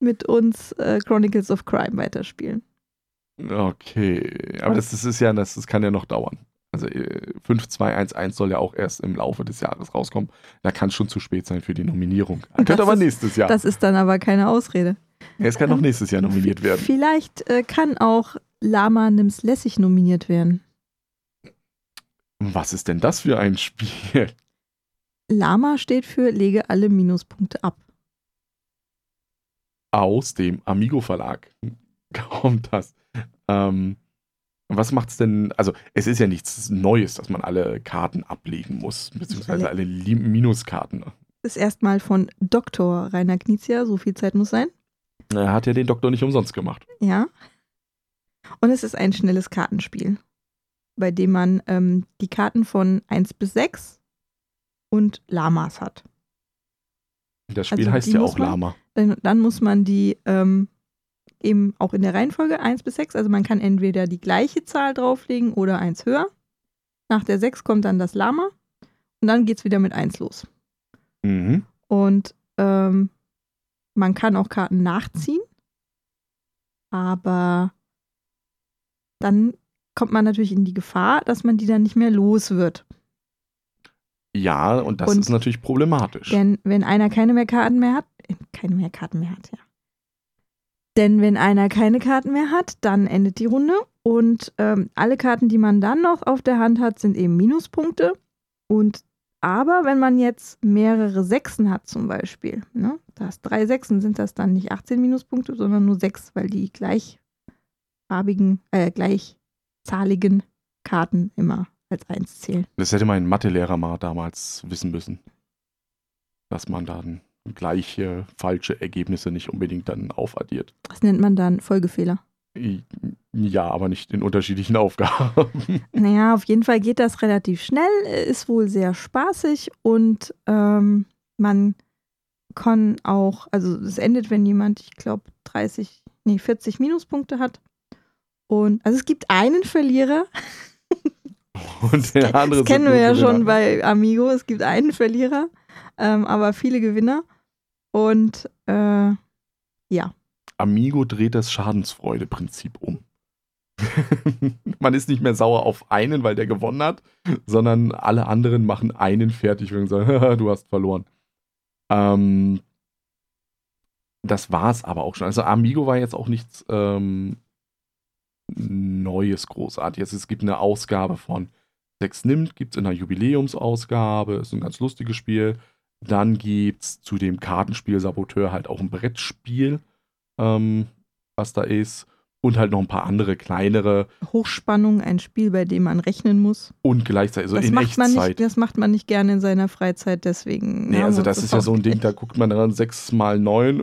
mit uns äh, Chronicles of Crime weiterspielen.
Okay, aber das, das ist ja, das, das kann ja noch dauern. Also äh, 5211 soll ja auch erst im Laufe des Jahres rauskommen. Da kann es schon zu spät sein für die Nominierung. Könnte aber
ist-
nächstes Jahr.
Das ist dann aber keine Ausrede.
Ja, es kann noch nächstes Jahr nominiert werden.
Vielleicht äh, kann auch Lama Nims Lässig nominiert werden.
Was ist denn das für ein Spiel?
Lama steht für lege alle Minuspunkte ab.
Aus dem Amigo Verlag kommt das. Ähm, was macht's denn? Also, es ist ja nichts Neues, dass man alle Karten ablegen muss, beziehungsweise alle Minuskarten.
Ist erstmal von Dr. Rainer Knizia, so viel Zeit muss sein.
Er hat ja den Doktor nicht umsonst gemacht.
Ja. Und es ist ein schnelles Kartenspiel, bei dem man ähm, die Karten von 1 bis 6 und Lamas hat.
Das Spiel
Also,
heißt ja auch
man-
Lama.
Dann, dann muss man die ähm, eben auch in der Reihenfolge 1 bis 6, also man kann entweder die gleiche Zahl drauflegen oder eins höher. Nach der 6 kommt dann das Lama und dann geht es wieder mit 1 los.
Mhm.
Und ähm, man kann auch Karten nachziehen, aber dann kommt man natürlich in die Gefahr, dass man die dann nicht mehr los wird.
Ja, und das
Und
ist natürlich problematisch.
Denn wenn einer keine mehr Karten mehr hat, äh, keine mehr Karten mehr hat, ja. Denn wenn einer keine Karten mehr hat, dann endet die Runde und ähm, alle Karten, die man dann noch auf der Hand hat, sind eben Minuspunkte. Und aber wenn man jetzt mehrere Sechsen hat zum Beispiel, ne, da hast drei Sechsen, sind das dann nicht 18 Minuspunkte, sondern nur sechs, weil die gleichfarbigen, äh, gleichzahligen Karten immer als eins zählen.
Das hätte mein Mathelehrer mal damals wissen müssen. Dass man dann gleiche falsche Ergebnisse nicht unbedingt dann aufaddiert.
Das nennt man dann Folgefehler.
Ja, aber nicht in unterschiedlichen Aufgaben.
Naja, auf jeden Fall geht das relativ schnell, ist wohl sehr spaßig und ähm, man kann auch, also es endet, wenn jemand, ich glaube, 30, nee, 40 Minuspunkte hat. Und also es gibt einen Verlierer,
Und der andere
das kennen wir ja schon bei Amigo, es gibt einen Verlierer, ähm, aber viele Gewinner. Und äh, ja,
Amigo dreht das Schadensfreude-Prinzip um. Man ist nicht mehr sauer auf einen, weil der gewonnen hat, sondern alle anderen machen einen fertig und sagen, "Haha, du hast verloren. Ähm, das war's aber auch schon. Also Amigo war jetzt auch nichts ähm, Neues, Großartiges. Es gibt eine Ausgabe von Sex nimmt, gibt es in einer Jubiläumsausgabe, ist ein ganz lustiges Spiel. Dann gibt es zu dem Kartenspiel Saboteur halt auch ein Brettspiel, ähm, was da ist. Und halt noch ein paar andere kleinere
Hochspannung, ein Spiel, bei dem man rechnen muss.
und gleichzeitig, also
das,
in
macht man
Echtzeit.
nicht, das macht man nicht gerne in seiner Freizeit, deswegen.
Nee, also das ist ja so ein Ding, da guckt man dann 6 mal 9, äh,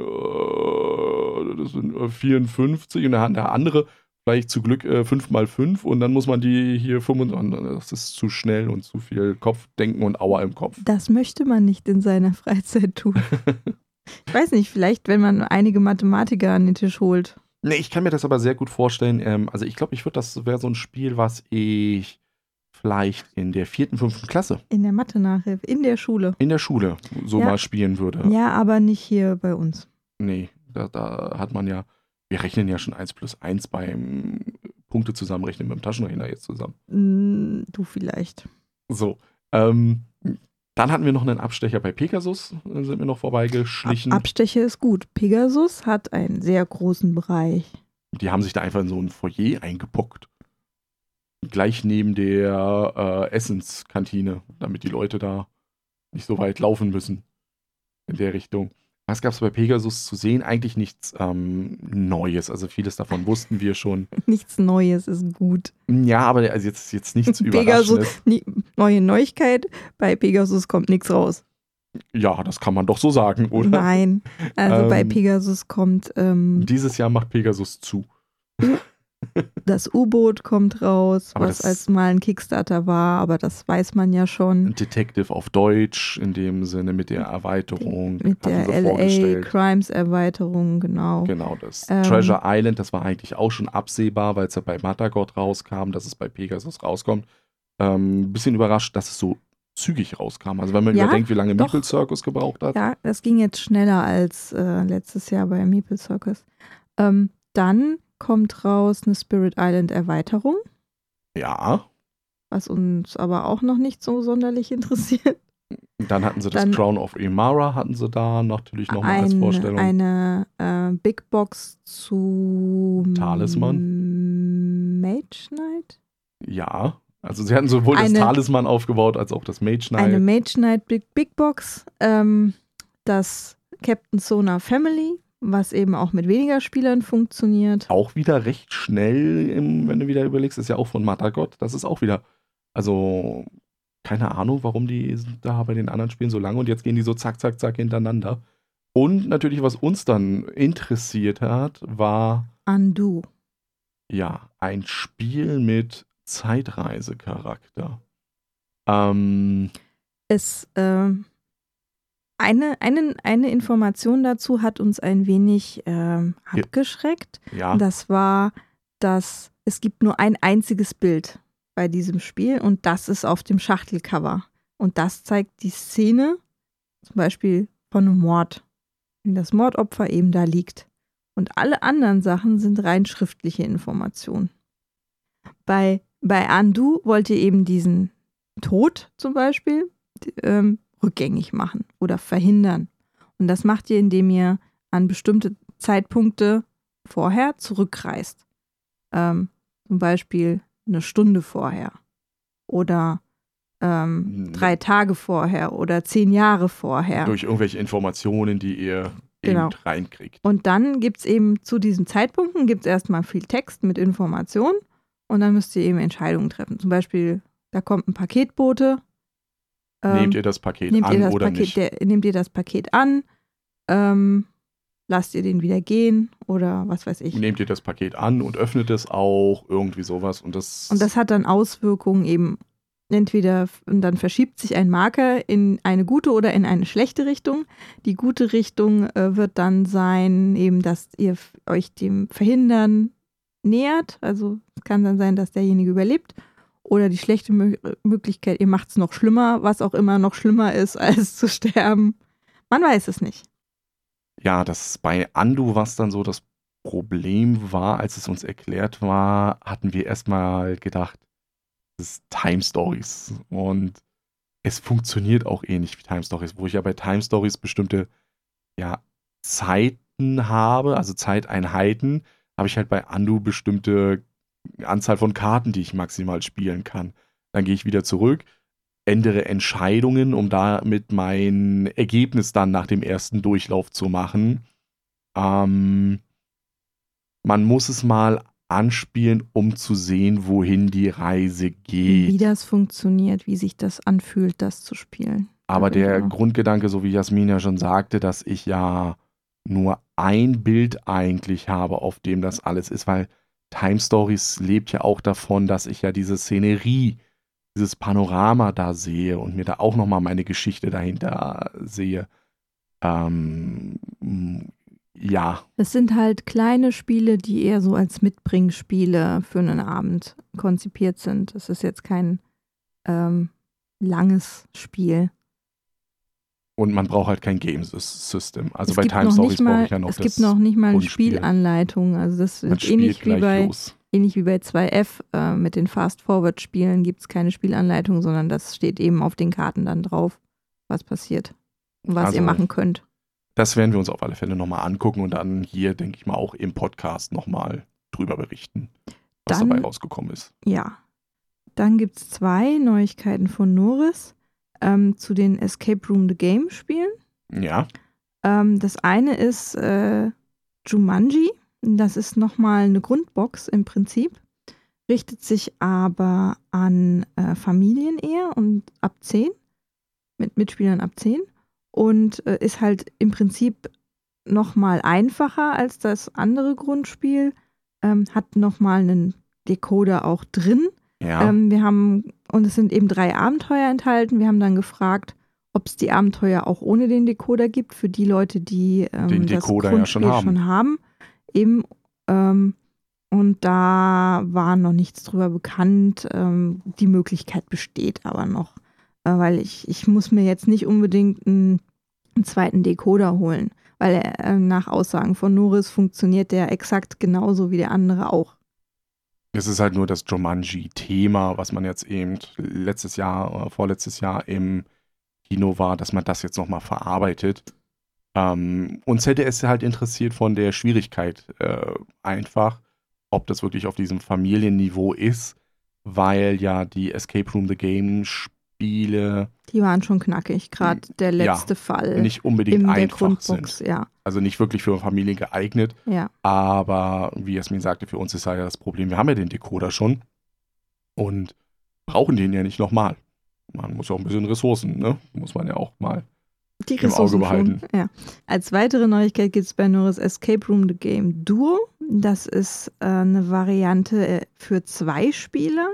das sind äh, 54 und dann hat der andere vielleicht zu Glück äh, 5 mal 5 und dann muss man die hier 25, und das ist zu schnell und zu viel Kopfdenken und Aua im Kopf.
Das möchte man nicht in seiner Freizeit tun. ich weiß nicht, vielleicht, wenn man einige Mathematiker an den Tisch holt.
Nee, ich kann mir das aber sehr gut vorstellen. Ähm, also ich glaube, ich würde, das wäre so ein Spiel, was ich vielleicht in der vierten, fünften Klasse.
In der Mathe-Nachhilfe, in der Schule.
In der Schule so
ja.
mal spielen würde.
Ja, aber nicht hier bei uns.
Nee, da, da hat man ja, wir rechnen ja schon 1 plus 1 beim Punkte zusammenrechnen mit dem Taschenrechner jetzt zusammen.
Mm, du vielleicht.
So. Ähm, dann hatten wir noch einen Abstecher bei Pegasus, dann sind wir noch vorbeigeschlichen.
Ab Abstecher ist gut. Pegasus hat einen sehr großen Bereich.
Die haben sich da einfach in so ein Foyer eingepuckt. Gleich neben der äh, Essenskantine, damit die Leute da nicht so weit laufen müssen. In der Richtung. Was gab es bei Pegasus zu sehen? Eigentlich nichts ähm, Neues. Also vieles davon wussten wir schon.
Nichts Neues ist gut.
Ja, aber also jetzt, jetzt nichts
Pegasus,
Überraschendes.
neue Neuigkeit, bei Pegasus kommt nichts raus.
Ja, das kann man doch so sagen, oder?
Nein, also bei
Ähm,
Pegasus kommt ähm,
Dieses Jahr macht Pegasus zu.
Das U-Boot kommt raus,
Aber
was als mal ein Kickstarter war, aber das weiß man ja schon.
Detective auf Deutsch, in dem Sinne mit der Erweiterung.
Mit der LA. Crimes Erweiterung, genau.
Genau, das
Ähm,
Treasure Island, das war eigentlich auch schon absehbar, weil es ja bei Matagot rauskam, dass es bei Pegasus rauskommt. Ähm, bisschen überrascht, dass es so zügig rauskam. Also wenn man
Ja,
überdenkt, wie lange
doch.
Meeple Circus gebraucht hat.
Ja, das ging jetzt schneller als äh, letztes Jahr bei Meeple Circus. Ähm, dann kommt raus eine Spirit Island Erweiterung,
Ja.
was uns aber auch noch nicht so sonderlich interessiert.
Dann hatten sie das
Dann-
Crown of Imara, hatten sie da natürlich nochmal als
Eine,
Vorstellung.
eine äh, Big Box zu
Talisman?
Mage Knight?
ja. Also sie hatten sowohl
Eine-
das Talisman aufgebaut, als auch das Mage Knight.
Eine Mage Knight Big, Big Box, ähm, das Captain Sona Family, was eben auch mit weniger Spielern funktioniert.
auch wieder recht schnell, im, wenn du wieder überlegst, ist ja auch von Matagot. Das ist auch wieder, also keine Ahnung, warum die da bei den anderen Spielen so lange und jetzt gehen die so zack, zack, zack hintereinander. Und natürlich, was uns dann interessiert hat, war
Undo.
ja ein Spiel mit Zeitreisecharakter. Ähm,
Es, ähm, eine, eine, eine Information dazu hat uns ein wenig ähm, abgeschreckt.
ja,
Das war, dass es gibt nur ein einziges Bild bei diesem Spiel und das ist auf dem Schachtelcover. Und das zeigt die Szene, zum Beispiel von einem Mord, wenn das Mordopfer eben da liegt. Und alle anderen Sachen sind rein schriftliche Informationen. Bei, bei Andu wollt ihr eben diesen Tod zum Beispiel ähm, rückgängig machen oder verhindern. Und das macht ihr, indem ihr an bestimmte Zeitpunkte vorher zurückreist. Ähm, zum Beispiel eine Stunde vorher oder ähm,
Mhm.
drei Tage vorher oder zehn Jahre vorher.
durch irgendwelche Informationen, die ihr
Genau.
eben reinkriegt.
Und dann gibt es eben zu diesen Zeitpunkten gibt's erstmal viel Text mit Informationen und dann müsst ihr eben Entscheidungen treffen. Zum Beispiel, da kommt ein Paketbote. Ähm,
nehmt ihr das Paket
nehmt
an
ihr das
oder
Paket,
nicht?
Der, nehmt ihr das Paket an? Ähm, lasst ihr den wieder gehen oder was weiß ich.
Nehmt ihr das Paket an und öffnet es auch, irgendwie sowas. Und das,
Und das hat dann Auswirkungen eben entweder, und dann verschiebt sich ein Marker in eine gute oder in eine schlechte Richtung. Die gute Richtung äh, wird dann sein, eben, dass ihr euch dem Verhindern nähert. Also es kann dann sein, dass derjenige überlebt. Oder die schlechte Mö Möglichkeit, ihr macht es noch schlimmer, was auch immer noch schlimmer ist, als zu sterben. Man weiß es nicht.
ja, das bei Andu, was dann so das Problem war, als es uns erklärt war, hatten wir erstmal gedacht, das ist Time Stories. Und es funktioniert auch ähnlich wie Time Stories, wo ich ja bei Time Stories bestimmte ja, Zeiten habe, also Zeiteinheiten, habe ich halt bei Andu bestimmte Anzahl von Karten, die ich maximal spielen kann. Dann gehe ich wieder zurück, ändere Entscheidungen, um damit mein Ergebnis dann nach dem ersten Durchlauf zu machen. Ähm, man muss es mal anspielen, um zu sehen, wohin die Reise
Wie
geht.
das funktioniert, wie sich das anfühlt, das zu spielen.
Aber der
Ja.
Grundgedanke, so wie Jasmin ja schon sagte, dass ich ja nur ein Bild eigentlich habe, auf dem das alles ist, weil Time Stories lebt ja auch davon, dass ich ja diese Szenerie, dieses Panorama da sehe und mir da auch nochmal meine Geschichte dahinter sehe. Ähm, Ja,
Es sind halt kleine Spiele, die eher so als Mitbringspiele für einen Abend konzipiert sind. Es ist jetzt kein ähm, langes Spiel.
Und man braucht halt kein Game System. Also
es
bei Time Stories brauche ich ja noch
Es
das.
gibt noch nicht mal eine. Spielanleitung. Also das
man
ist ähnlich wie bei
los.
ähnlich wie bei 2F äh, mit den Fast-Forward-Spielen gibt es keine Spielanleitung, sondern das steht eben auf den Karten dann drauf, was passiert und was ihr
Also,
machen könnt.
Das werden wir uns auf alle Fälle nochmal angucken und dann hier, denke ich mal, auch im Podcast nochmal drüber berichten, was
Dann-
dabei rausgekommen ist.
Ja. Dann gibt es zwei Neuigkeiten von Norris ähm, zu den Escape Room The Game Spielen.
Ja,
Ähm, das eine ist äh, Jumanji. Das ist nochmal eine Grundbox im Prinzip. Richtet sich aber an äh, Familien eher und ab 10. Mit Mitspielern ab 10. Und äh, ist halt im Prinzip nochmal einfacher als das andere Grundspiel. Ähm, hat nochmal einen Decoder auch drin.
ja.
Ähm, wir haben, und es sind eben drei Abenteuer enthalten. Wir haben dann gefragt, ob es die Abenteuer auch ohne den Decoder gibt, für die Leute, die ähm,
Den
das
Decoder ja schon haben.
schon haben. Eben, ähm, und da war noch nichts drüber bekannt. Ähm, die Möglichkeit besteht aber noch, äh, weil ich, ich muss mir jetzt nicht unbedingt einen, einen zweiten Decoder holen, weil äh, nach Aussagen von Norris funktioniert der exakt genauso wie der andere auch.
Es ist halt nur das Jumanji-Thema, was man jetzt eben letztes Jahr oder vorletztes Jahr im Kino war, dass man das jetzt nochmal verarbeitet. Ähm, uns hätte es halt interessiert von der Schwierigkeit äh, einfach, ob das wirklich auf diesem Familienniveau ist, weil ja die Escape Room The Game Spiele
Die waren schon knackig, gerade der
Ja,
letzte Fall
nicht unbedingt
in
einfach sind.
Ja,
Also nicht wirklich für Familien geeignet.
ja.
Aber wie Jasmin sagte, für uns ist ja das Problem, wir haben ja den Decoder schon und brauchen den ja nicht nochmal. Man muss ja auch ein bisschen Ressourcen, ne? Muss man ja auch mal.
Die
Im Auge
Ressourcen
behalten.
schon. Ja. Als weitere Neuigkeit gibt es bei Norris Escape Room The Game Duo. Das ist äh, eine Variante äh, für zwei Spieler,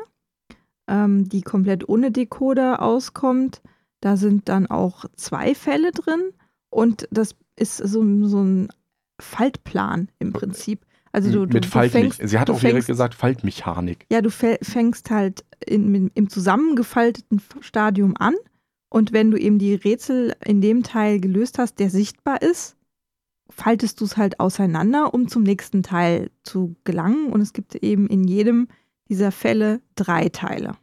ähm, die komplett ohne Decoder auskommt. Da sind dann auch zwei Fälle drin und das ist so, so ein Faltplan im Prinzip. Also du, du,
mit
du
Faltmechanik.
fängst,
Sie hat
du
auch direkt
fängst-
gesagt, Faltmechanik.
Ja, du fängst halt in, im zusammengefalteten Stadium an und wenn du eben die Rätsel in dem Teil gelöst hast, der sichtbar ist, faltest du es halt auseinander, um zum nächsten Teil zu gelangen. Und es gibt eben in jedem dieser Fälle drei Teile.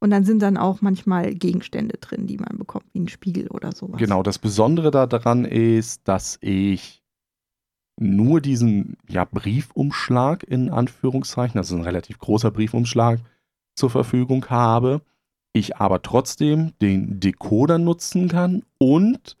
Und dann sind dann auch manchmal Gegenstände drin, die man bekommt, wie ein Spiegel oder sowas.
Genau, das Besondere da daran ist, dass ich nur diesen ja, Briefumschlag in Anführungszeichen, also ein relativ großer Briefumschlag zur Verfügung habe. Ich aber trotzdem den Decoder nutzen kann und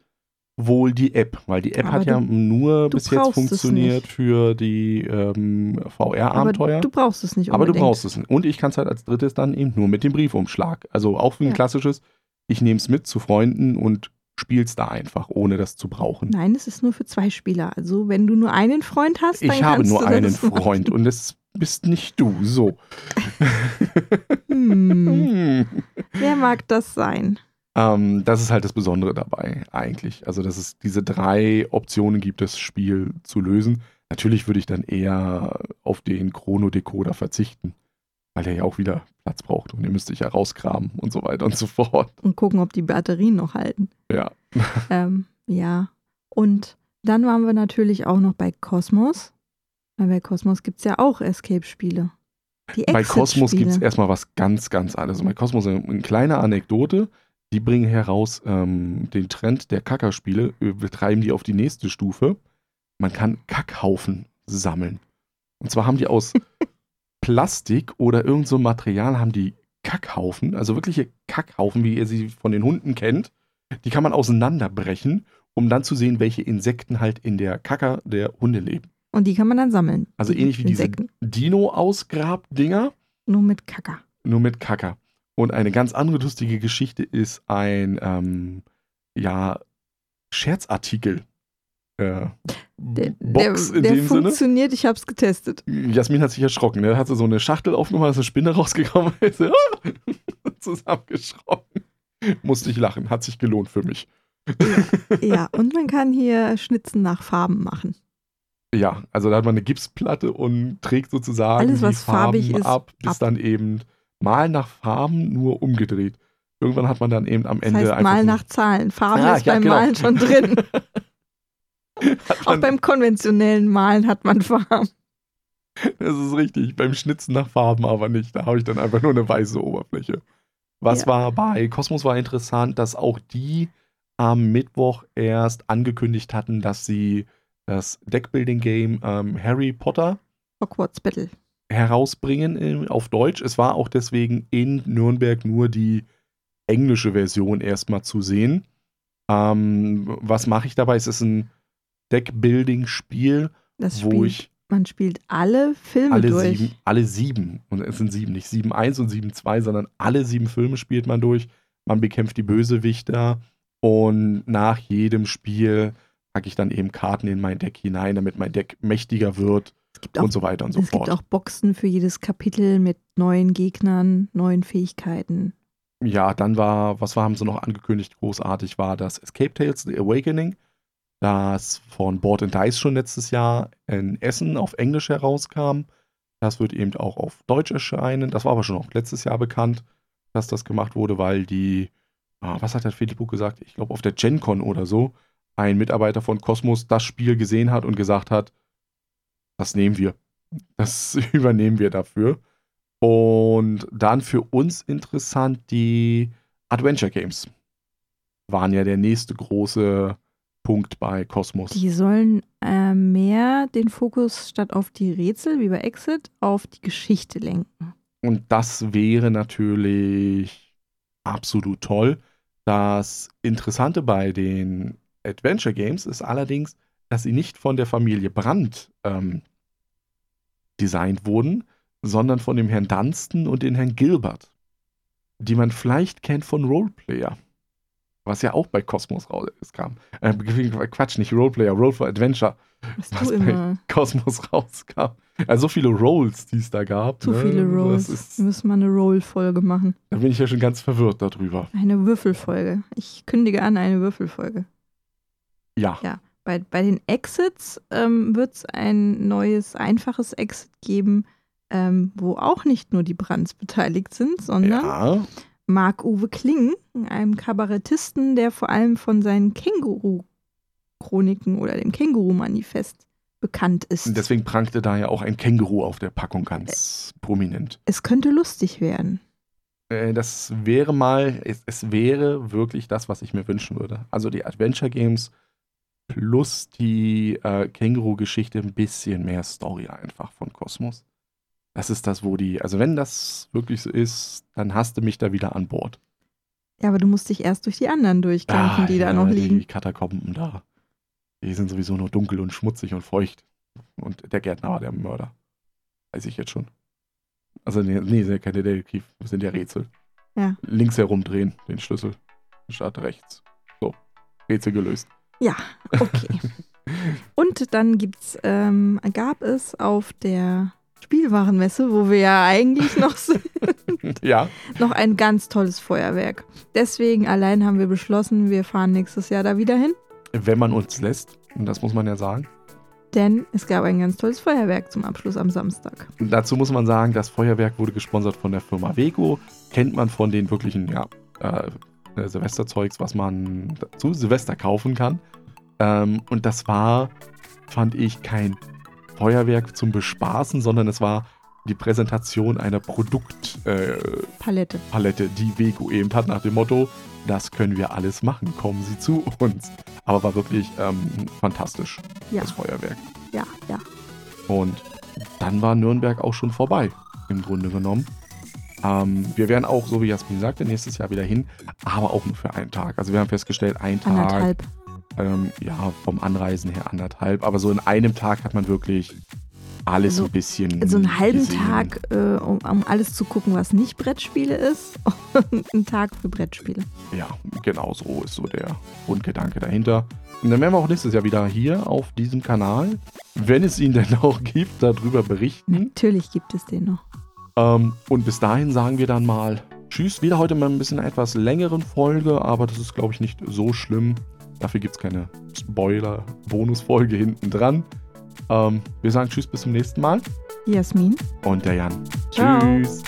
wohl die App, weil die App
Aber
hat ja
du-
nur
du
bis jetzt funktioniert für die ähm,
Aber
VR-Abenteuer.
du brauchst es nicht
Aber du
unbedingt.
brauchst es nicht. Und ich kann es halt als drittes dann eben nur mit dem Briefumschlag. Also auch für ein
Ja.
klassisches, ich nehme es mit zu Freunden und spiel's da einfach, ohne das zu brauchen.
Nein, es ist nur für zwei Spieler. Also wenn du nur einen Freund hast, dann
ich habe
kannst
nur
du
einen
machen.
Freund und es bist nicht du. So.
Hm,
Hm.
wer mag das sein?
Ähm, das ist halt das Besondere dabei, eigentlich. Also, dass es diese drei Optionen gibt, das Spiel zu lösen. Natürlich würde ich dann eher auf den Chrono-Decoder verzichten, weil der ja auch wieder Platz braucht und den müsste ich ja rausgraben und so weiter und so fort.
Und gucken, ob die Batterien noch halten.
Ja.
Ähm, ja. Und dann waren wir natürlich auch noch bei Cosmos. Weil bei Cosmos gibt es ja auch Escape-Spiele.
Bei Cosmos gibt es erstmal was ganz, ganz anderes. Bei Cosmos eine, eine kleine Anekdote. Die bringen heraus ähm, den Trend der Kackerspiele, äh, betreiben die auf die nächste Stufe. Man kann Kackhaufen sammeln. Und zwar haben die aus Plastik oder irgend so Material haben die Kackhaufen, also wirkliche Kackhaufen, wie ihr sie von den Hunden kennt. Die kann man auseinanderbrechen, um dann zu sehen, welche Insekten halt in der Kacker der Hunde leben.
Und die kann man dann sammeln.
Also ähnlich wie diese
Insekten.
Dino-Ausgrab-Dinger.
Nur mit Kacker.
Nur mit Kacker. Und eine ganz andere lustige Geschichte ist ein, ähm, ja, Scherzartikel. Äh,
Der,
Box
der,
in
der
dem Sinne.
funktioniert, ich habe es getestet.
Jasmin hat sich erschrocken. Ne? Hat sie so eine Schachtel aufgemacht, ist eine Spinne rausgekommen, ist ah, zusammengeschrocken. Musste ich lachen, hat sich gelohnt für mich.
Ja, und man kann hier Schnitzen nach Farben machen.
Ja, also da hat man eine Gipsplatte und trägt sozusagen
Alles,
die
was
Farben
farbig ist,
ab, bis
ab.
dann eben mal nach Farben nur umgedreht. Irgendwann hat man dann eben am
Das
Ende
heißt,
einfach
Mal nach Zahlen. Farben
Ah,
ist
ja,
beim
genau.
Malen schon drin. Auch beim konventionellen Malen hat man Farben.
Das ist richtig. Beim Schnitzen nach Farben aber nicht. Da habe ich dann einfach nur eine weiße Oberfläche. Was
Ja.
war bei Cosmos war interessant, dass auch die am Mittwoch erst angekündigt hatten, dass sie das Deckbuilding-Game ähm, Harry Potter
Hogwarts Battle.
Herausbringen auf Deutsch. Es war auch deswegen in Nürnberg nur die englische Version erstmal zu sehen. Ähm, was mache ich dabei? Es ist ein Deckbuilding-Spiel, wo
spielt,
ich
man spielt alle Filme
alle
durch.
sieben, alle sieben, und es sind sieben, nicht sieben eins und sieben zwei, sondern alle sieben Filme spielt man durch. Man bekämpft die Bösewichter und nach jedem Spiel packe ich dann eben Karten in mein Deck hinein, damit mein Deck mächtiger wird
gibt auch,
und so weiter und so
es
fort.
gibt auch Boxen für jedes Kapitel mit neuen Gegnern, neuen Fähigkeiten.
Ja, dann war, was war, haben sie noch angekündigt, großartig war das Escape Tales The Awakening, das von Board and Dice schon letztes Jahr in Essen auf Englisch herauskam. Das wird eben auch auf Deutsch erscheinen. Das war aber schon auch letztes Jahr bekannt, dass das gemacht wurde, weil die, ah, was hat der Filippo gesagt? Ich glaube, auf der GenCon oder so, ein Mitarbeiter von Cosmos das Spiel gesehen hat und gesagt hat, das nehmen wir. Das übernehmen wir dafür. Und dann für uns interessant die Adventure Games. Waren ja der nächste große Punkt bei Cosmos.
Die sollen äh, mehr den Fokus statt auf die Rätsel wie bei Exit auf die Geschichte lenken.
Und das wäre natürlich absolut toll. Das Interessante bei den Adventure Games ist allerdings, dass sie nicht von der Familie Brandt ähm, designt wurden, sondern von dem Herrn Dunstan und den Herrn Gilbert, die man vielleicht kennt von Roleplayer. Was ja auch bei Cosmos rauskam. Äh, Quatsch, nicht Roleplayer, Roll for Adventure.
Was,
Was bei-
immer
Cosmos rauskam. Also so viele Rolls, die es da gab.
zu
ne?
viele Rolls.
Das ist,
Wir müssen mal eine Roll-Folge machen.
da bin ich ja schon ganz verwirrt darüber.
Eine Würfelfolge. Ich kündige an eine Würfelfolge.
Ja.
Ja. Bei, bei den Exits ähm, wird es ein neues, einfaches Exit geben, ähm, wo auch nicht nur die Brands beteiligt sind, sondern
Ja.
Marc-Uwe Kling, einem Kabarettisten, der vor allem von seinen Känguru-Chroniken oder dem Känguru-Manifest bekannt ist.
Deswegen prangte da ja auch ein Känguru auf der Packung ganz prominent.
es könnte lustig werden.
Äh, das wäre mal, es, es wäre wirklich das, was ich mir wünschen würde. Also die Adventure Games plus die äh, Känguru-Geschichte ein bisschen mehr Story einfach von Kosmos. Das ist das, wo die, also wenn das wirklich so ist, dann hast du mich da wieder an Bord.
Ja, aber du musst dich erst durch die anderen durchkämpfen,
Ah,
die da
ja,
noch
Die
liegen.
Katakomben da. Die sind sowieso nur dunkel und schmutzig und feucht. Und der Gärtner war der Mörder. Weiß ich jetzt schon. Also, nee, nee sind ja keine Detektiv, das sind ja Rätsel.
Ja.
Links herumdrehen, den Schlüssel. Statt rechts. So. Rätsel gelöst.
Ja, okay. Und dann gibt's, ähm, gab es auf der Spielwarenmesse, wo wir ja eigentlich noch sind,
ja.
noch ein ganz tolles Feuerwerk. Deswegen allein haben wir beschlossen, wir fahren nächstes Jahr da wieder hin,
Wenn man uns lässt, und das muss man ja sagen.
denn es gab ein ganz tolles Feuerwerk zum Abschluss am Samstag.
Dazu muss man sagen, das Feuerwerk wurde gesponsert von der Firma Vego. Kennt man von den wirklichen, ja, äh, Silvesterzeugs, was man zu Silvester kaufen kann. Ähm, und das war, fand ich, kein Feuerwerk zum Bespaßen, sondern es war die Präsentation einer Produktpalette, äh,
Palette.
Palette, die Vego eben hat, nach dem Motto, das können wir alles machen, kommen Sie zu uns. Aber war wirklich ähm, fantastisch,
Ja,
das Feuerwerk.
ja, ja.
Und dann war Nürnberg auch schon vorbei, im Grunde genommen. Ähm, wir werden auch, so wie Jasmin sagte, nächstes Jahr wieder hin, aber auch nur für einen Tag. Also wir haben festgestellt, ein Tag,
Anderthalb.
ähm, ja, vom Anreisen her anderthalb, aber so in einem Tag hat man wirklich alles
Also-
ein bisschen.
So einen halben
gesehen.
Tag, äh, um, um alles zu gucken, was nicht Brettspiele ist, und einen Tag für Brettspiele.
Ja, genau so ist so der Grundgedanke dahinter. Und dann werden wir auch nächstes Jahr wieder hier auf diesem Kanal, wenn es ihn denn auch gibt, darüber berichten.
Natürlich gibt es den noch.
Ähm, und bis dahin sagen wir dann mal Tschüss. Wieder heute mal ein bisschen etwas längeren Folge, aber das ist, glaube ich, nicht so schlimm. Dafür gibt es keine Spoiler-Bonusfolge hinten dran. Ähm, wir sagen Tschüss bis zum nächsten Mal.
Jasmin.
Und der Jan.
Ciao.
Tschüss.